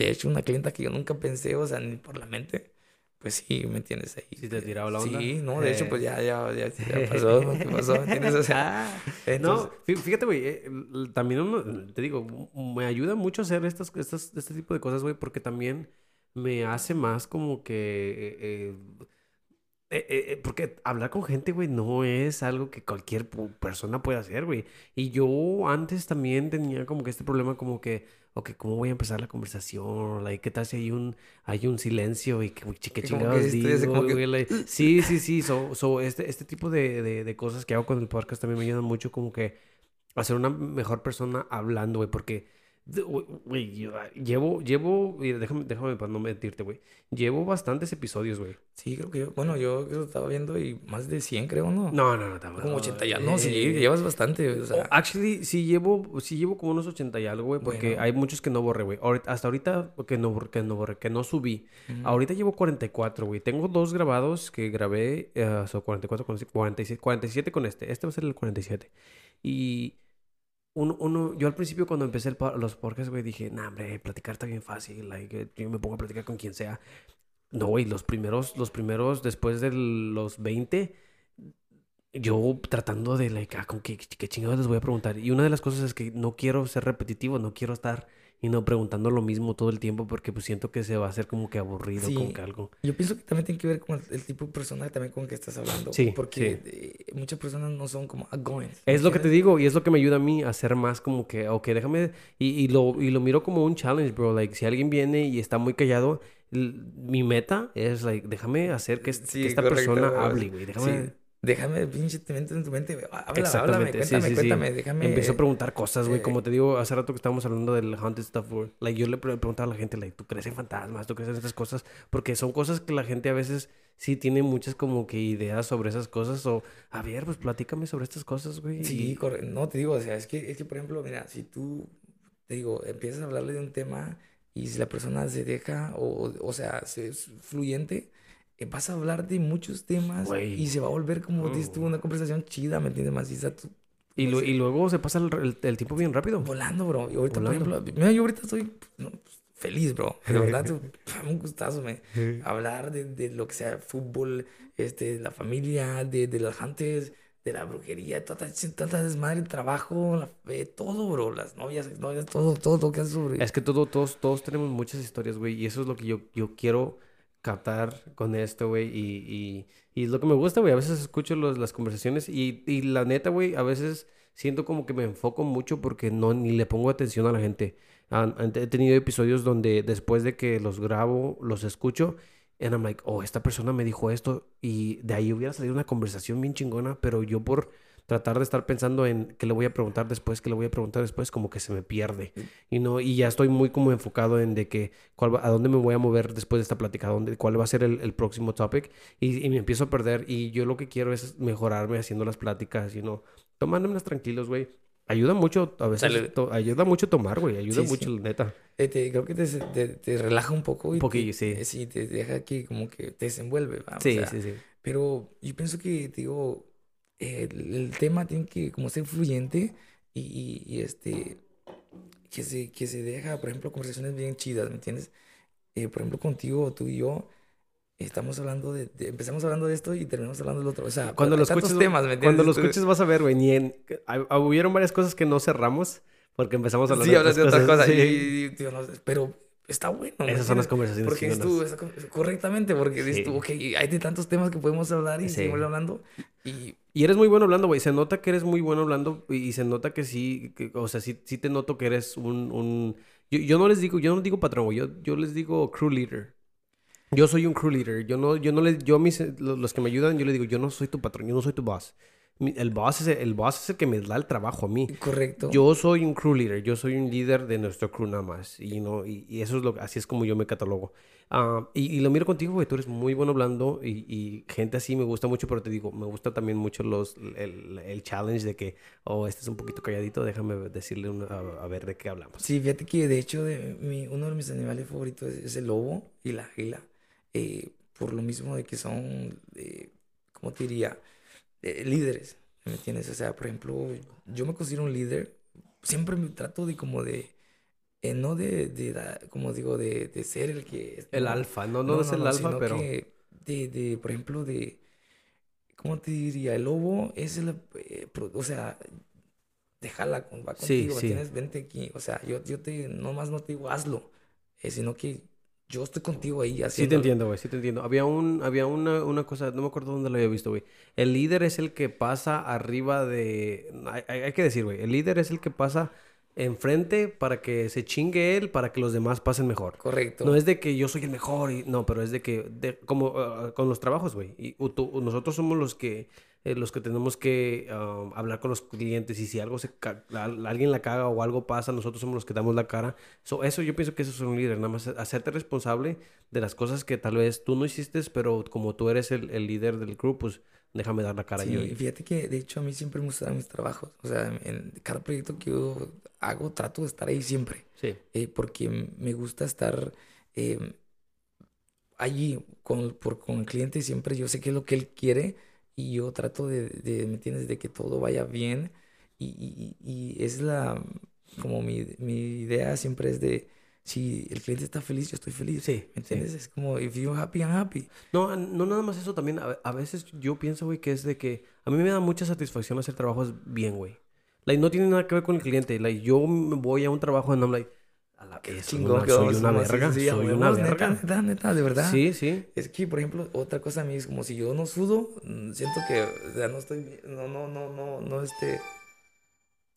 de hecho, una clienta que yo nunca pensé, o sea, ni por la mente, pues sí, ¿me entiendes? Ahí, ¿Sí te eh, tiraba la onda? Sí, no, de hecho, Eh. pues ya, ya, ya, ya pasó, ¿no? ¿Qué pasó? ¿Me entiendes? O sea, Ah, entonces, no, fí- fíjate, güey, eh, l- también uno- te digo, me ayuda mucho hacer estas, estas, este tipo de cosas, güey, porque también me hace más como que, eh, eh, eh, porque hablar con gente, güey, no es algo que cualquier persona puede hacer, güey. Y yo antes también tenía como que este problema como que, ok, ¿cómo voy a empezar la conversación? Like, ¿Qué tal si hay un, hay un silencio y que, qué chingados digo, güey? sí, sí, sí. So, so, este, este tipo de, de, de cosas que hago con el podcast también me ayudan mucho como que a ser una mejor persona hablando, güey, porque Güey, ah, llevo, llevo, déjame, déjame para no mentirte, güey. Llevo bastantes episodios, güey. Sí, creo que yo, bueno, yo, estaba viendo y más de 100, creo, ¿no? No, no, no, Como 80 ya, no, sí, eh, llevas bastante, o sea. actually, sí llevo, sí llevo como unos 80 y algo, güey, porque hay muchos que no borré, güey. Hasta ahorita que no, que no borré, que no subí. Ahorita llevo 44, güey. Tengo dos grabados que grabé, uh, son 44, 47, 47 con este. Este va a ser el 47. Y uno, uno, yo al principio cuando empecé el, los podcasts, güey, dije, nah, hombre, platicar está bien fácil, like, yo me pongo a platicar con quien sea. No, güey, los primeros, los primeros, después de los 20, yo tratando de, like, ah, ¿con qué, qué chingados les voy a preguntar? Y una de las cosas es que no quiero ser repetitivo, no quiero estar y no preguntando lo mismo todo el tiempo porque pues siento que se va a hacer como que aburrido, con que algo. Yo pienso que también tiene que ver con el, tipo de persona también con que estás hablando. Sí. Porque eh, muchas personas no son como outgoing. Es lo que te digo y es lo que me ayuda a mí a hacer más como que, ok, déjame, y, y, lo, y lo miro como un challenge, bro. Like, si alguien viene y está muy callado, mi meta es, like, déjame hacer que, esta persona hable, güey. Déjame déjame pinche mente en tu mente, habla, háblame, cuéntame, cuéntame, déjame. Empezó a preguntar cosas, güey, como te digo, hace rato que estábamos hablando del haunted stuff, like, yo le preguntaba a la gente, like, ¿tú crees en fantasmas? ¿Tú crees en estas cosas? Porque son cosas que la gente a veces sí tiene muchas como que ideas sobre esas cosas o, a ver, pues platícame sobre estas cosas, güey. Sí, correcto. No, te digo, o sea, es que, es que, por ejemplo, mira, si tú, te digo, empiezas a hablarle de un tema y si la persona se deja o, o sea, es fluyente, vas a hablar de muchos temas y se va a volver, como dices tú, una conversación chida, ¿me entiendes? Más y, y, luego se pasa el, tiempo bien rápido. Volando, bro. Y ahorita, por ejemplo, mira, yo ahorita estoy pues, feliz, bro. De verdad, un gustazo, me. Hablar de, de, lo que sea, fútbol, este, la familia, de, de las antes, de la brujería, toda, tanta desmadre, el trabajo, la fe, todo, bro. Las novias, novias, todo, todo lo que sobre. Es que todo, todos, todos tenemos muchas historias, güey. Y eso es lo que yo, yo quiero captar con esto, güey. Y, y, es lo que me gusta, güey. A veces escucho las conversaciones y, y la neta, güey, a veces siento como que me enfoco mucho porque no ni le pongo atención a la gente. he tenido episodios donde después de que los grabo, los escucho, and I'm like, oh, esta persona me dijo esto y de ahí hubiera salido una conversación bien chingona, pero yo por tratar de estar pensando en qué le voy a preguntar después, qué le voy a preguntar después, como que se me pierde. Y no y ya estoy muy como enfocado en de que cuál a dónde me voy a mover después de esta plática, dónde, cuál va a ser el, próximo topic y, me empiezo a perder y yo lo que quiero es mejorarme haciendo las pláticas y no tomándomelas tranquilos, güey. Ayuda mucho, a veces, ayuda mucho tomar, güey, ayuda mucho, neta. Eh, creo que te, te, relaja un poco. Y un poquillo, sí. Eh, sí, te deja que como que te desenvuelve, Sí, sí, sí. Pero yo pienso que, digo, el, tema tiene que como ser fluyente y, y, este que se, que se deja, por ejemplo, conversaciones bien chidas, ¿me entiendes? Eh, por ejemplo, contigo, tú y yo, estamos hablando de, empezamos hablando de esto y terminamos hablando del otro. O sea, cuando los escuches, temas, ¿me? Cuando los escuches vas a ver, güey, ni en... Hubieron varias cosas que no cerramos porque empezamos a hablar de, otras cosas. Sí. pero está bueno. Esas son las conversaciones. Porque estuvo correctamente, porque sí. estuvo, ok, hay de tantos temas que podemos hablar y seguimos hablando. Y... y eres muy bueno hablando, güey. Se nota que eres muy bueno hablando y se nota que sí, o sea, sí, sí te noto que eres un... un... Yo, yo, no les digo, yo no digo patrón, güey. Yo, yo les digo crew leader. Yo soy un crew leader. Yo no, yo no les, yo a mis, los que me ayudan, yo les digo, yo no soy tu patrón, yo no soy tu boss. El boss, es el, boss es el que me da el trabajo a mí. Correcto. Yo soy un crew leader, yo soy un líder de nuestro crew nada más. Y, no, y, eso es lo así es como yo me catalogo. Ah, y, lo miro contigo, güey, tú eres muy bueno hablando y, gente así me gusta mucho, pero te digo, me gusta también mucho los, el, el challenge de que, oh, este es un poquito calladito, déjame decirle a, ver de qué hablamos. Sí, fíjate que de hecho de mi, uno de mis animales favoritos es, el lobo y la águila. Eh, por lo mismo de que son, eh, ¿cómo te diría? Eh, líderes, ¿me entiendes? O sea, por ejemplo, yo me considero un líder, siempre me trato de como de, eh, no de, de, como digo, de, de, ser el que... El alfa, no, no, es el alfa, pero... de, de, por ejemplo, de, ¿cómo te diría? El lobo es el, o sea, déjala, va contigo, sí, sí. tienes, vente aquí, o sea, yo, yo te, nomás no te digo hazlo, sino que yo estoy contigo ahí Sí te haciendo. entiendo, güey, sí te entiendo. Había un, había una, una cosa, no me acuerdo dónde lo había visto, güey. El líder es el que pasa arriba de... Hay, hay- hay que decir, güey, el líder es el que pasa enfrente para que se chingue él, para que los demás pasen mejor. Correcto. No es de que yo soy el mejor, y, no, pero es de que, de- como ah, con los trabajos, güey. Y tú- nosotros somos los que, eh, los que tenemos que ah, hablar con los clientes y si algo se, ca- a- alguien la caga o algo pasa, nosotros somos los que damos la cara. So, eso yo pienso que eso es un líder, nada más hacerte responsable de las cosas que tal vez tú no hiciste, pero como tú eres el, el líder del grupo, pues déjame dar la cara Sí, yo. y fíjate que de hecho a mí siempre me gustan mis trabajos. O sea, en cada proyecto que yo hago trato de estar ahí siempre. Sí, eh, porque me gusta estar eh, allí con, por, con el cliente siempre. Yo sé qué es lo que él quiere y yo trato de, de, ¿me entiendes? De que todo vaya bien. Y, y, y es la, como mi, mi idea siempre es de, si el cliente está feliz, yo estoy feliz. Sí, ¿Me sí. entiendes? Es como, if you're happy, I'm happy. No, no nada más eso también. A, a veces yo pienso, güey, que es de que a mí me da mucha satisfacción hacer trabajos bien, güey. Like, no tiene nada que ver con el cliente. Like, yo voy a un trabajo en I'm like, a la soy Chingón una, que soy una verga, soy una neta, verga. Neta, neta, de verdad. Sí, sí. Es que, por ejemplo, otra cosa a mí es como si yo no sudo, mm, siento que, o sea, no estoy, no, no, no, no, no, este,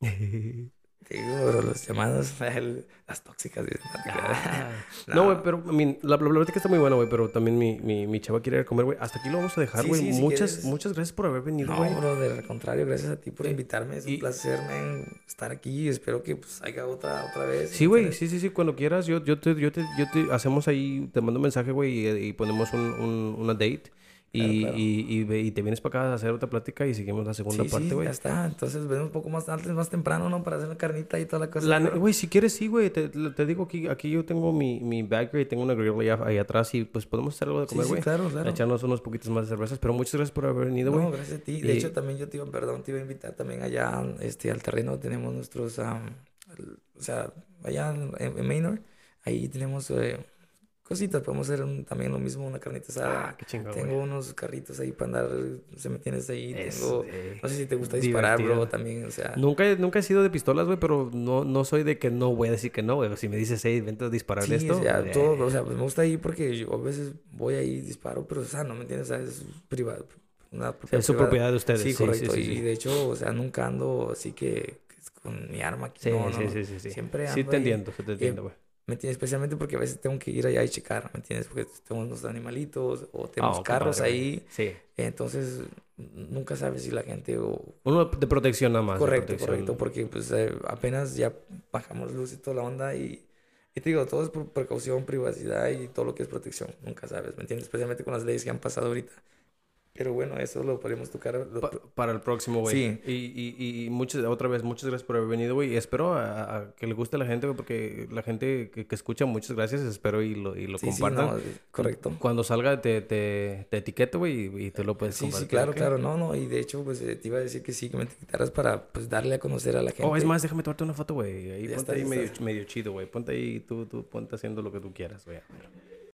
te digo, pero las llamadas, el- las tóxicas, no. Ah. No, güey, pero I mean, la, plática está muy buena, güey, pero también mi, mi, mi chava quiere ir a comer, güey. Hasta aquí lo vamos a dejar, Sí, güey. sí, si muchas, quieres. muchas gracias por haber venido, No, güey. brother, al contrario, gracias a ti por invitarme, es un y- placer, man, estar aquí, espero que, pues, haya otra, otra vez. Sí, güey, sí, sí, sí, cuando quieras, yo, yo te, yo te, yo te, hacemos ahí, te mando un mensaje, güey, y, y ponemos un, un- una date. Y, Claro, claro. y, y, y te vienes para acá a hacer otra plática y seguimos la segunda Sí, parte, sí, güey. ya está, entonces ven un poco más antes, más temprano, ¿no? Para hacer la carnita y toda la cosa. Pero- Güey, si quieres, sí, güey. Te, te digo aquí, aquí yo tengo mi, mi güey. Tengo una grill allá, ahí atrás y pues podemos hacer algo de Sí, comer, sí, güey. claro, claro. Echarnos unos poquitos más de cervezas. Pero muchas gracias por haber venido, güey. No, gracias a ti. De Y- hecho, también yo te iba, perdón, te iba a invitar también allá este, al terreno. Tenemos nuestros, el- o sea, allá en, en Manor, ahí tenemos eh, cositas. Podemos hacer un- también lo mismo, una carnita asada. Ah, qué chingón, Tengo güey. unos carritos ahí para andar, se me tienes ahí. Es, Tengo, eh, no sé si te gusta disparar, bro, divertido. también, o sea. Nunca, nunca he sido de pistolas, güey, pero no, no soy de que no voy a decir que no, güey. Si me dices, hey, vente a disparar Sí, esto. o sea, eh, todo, o sea, pues me gusta ir porque yo a veces voy ahí y disparo, pero, o sea, no me entiendes, o sea, es privado, una propiedad es su privada. propiedad de ustedes. Sí, Sí, sí, correcto. sí, y sí. de hecho, o sea, nunca ando así que, con mi arma aquí. Sí, no, no, sí, sí, sí, sí. Siempre Sí ando te ahí, entiendo, sí te entiendo, güey. ¿Me entiendes? Especialmente porque a veces tengo que ir allá y checar, ¿me entiendes? Porque tenemos los animalitos o tenemos qué carros padre, ahí. Sí. Entonces, nunca sabes si la gente o... Uno de protección nada más. Correcto, correcto, porque pues eh, apenas ya bajamos luz y toda la onda y, y te digo, todo es por precaución, privacidad y todo lo que es protección, nunca sabes, ¿me entiendes? Especialmente con las leyes que han pasado ahorita. Pero bueno, eso lo podemos tocar. lo- Pa- para el próximo, güey. Sí. Y, y, y muchas, otra vez, muchas gracias por haber venido, güey. Espero a, a que le guste a la gente, güey, porque la gente que, que escucha, muchas gracias. Espero y lo, y lo sí, sí, compartan. no, correcto. Cuando salga, te, te, te etiqueto, güey, y, te lo puedes Sí, sí, compartir. claro, claro, no, no, y de hecho, pues eh, te iba a decir que sí, que me etiquetaras para, pues, darle a conocer a la gente. Oh, es más, déjame tomarte una foto, güey. Ahí Ya ponte está, ahí medio, medio chido, güey. Ponte ahí, tú, tú, ponte haciendo lo que tú quieras, güey.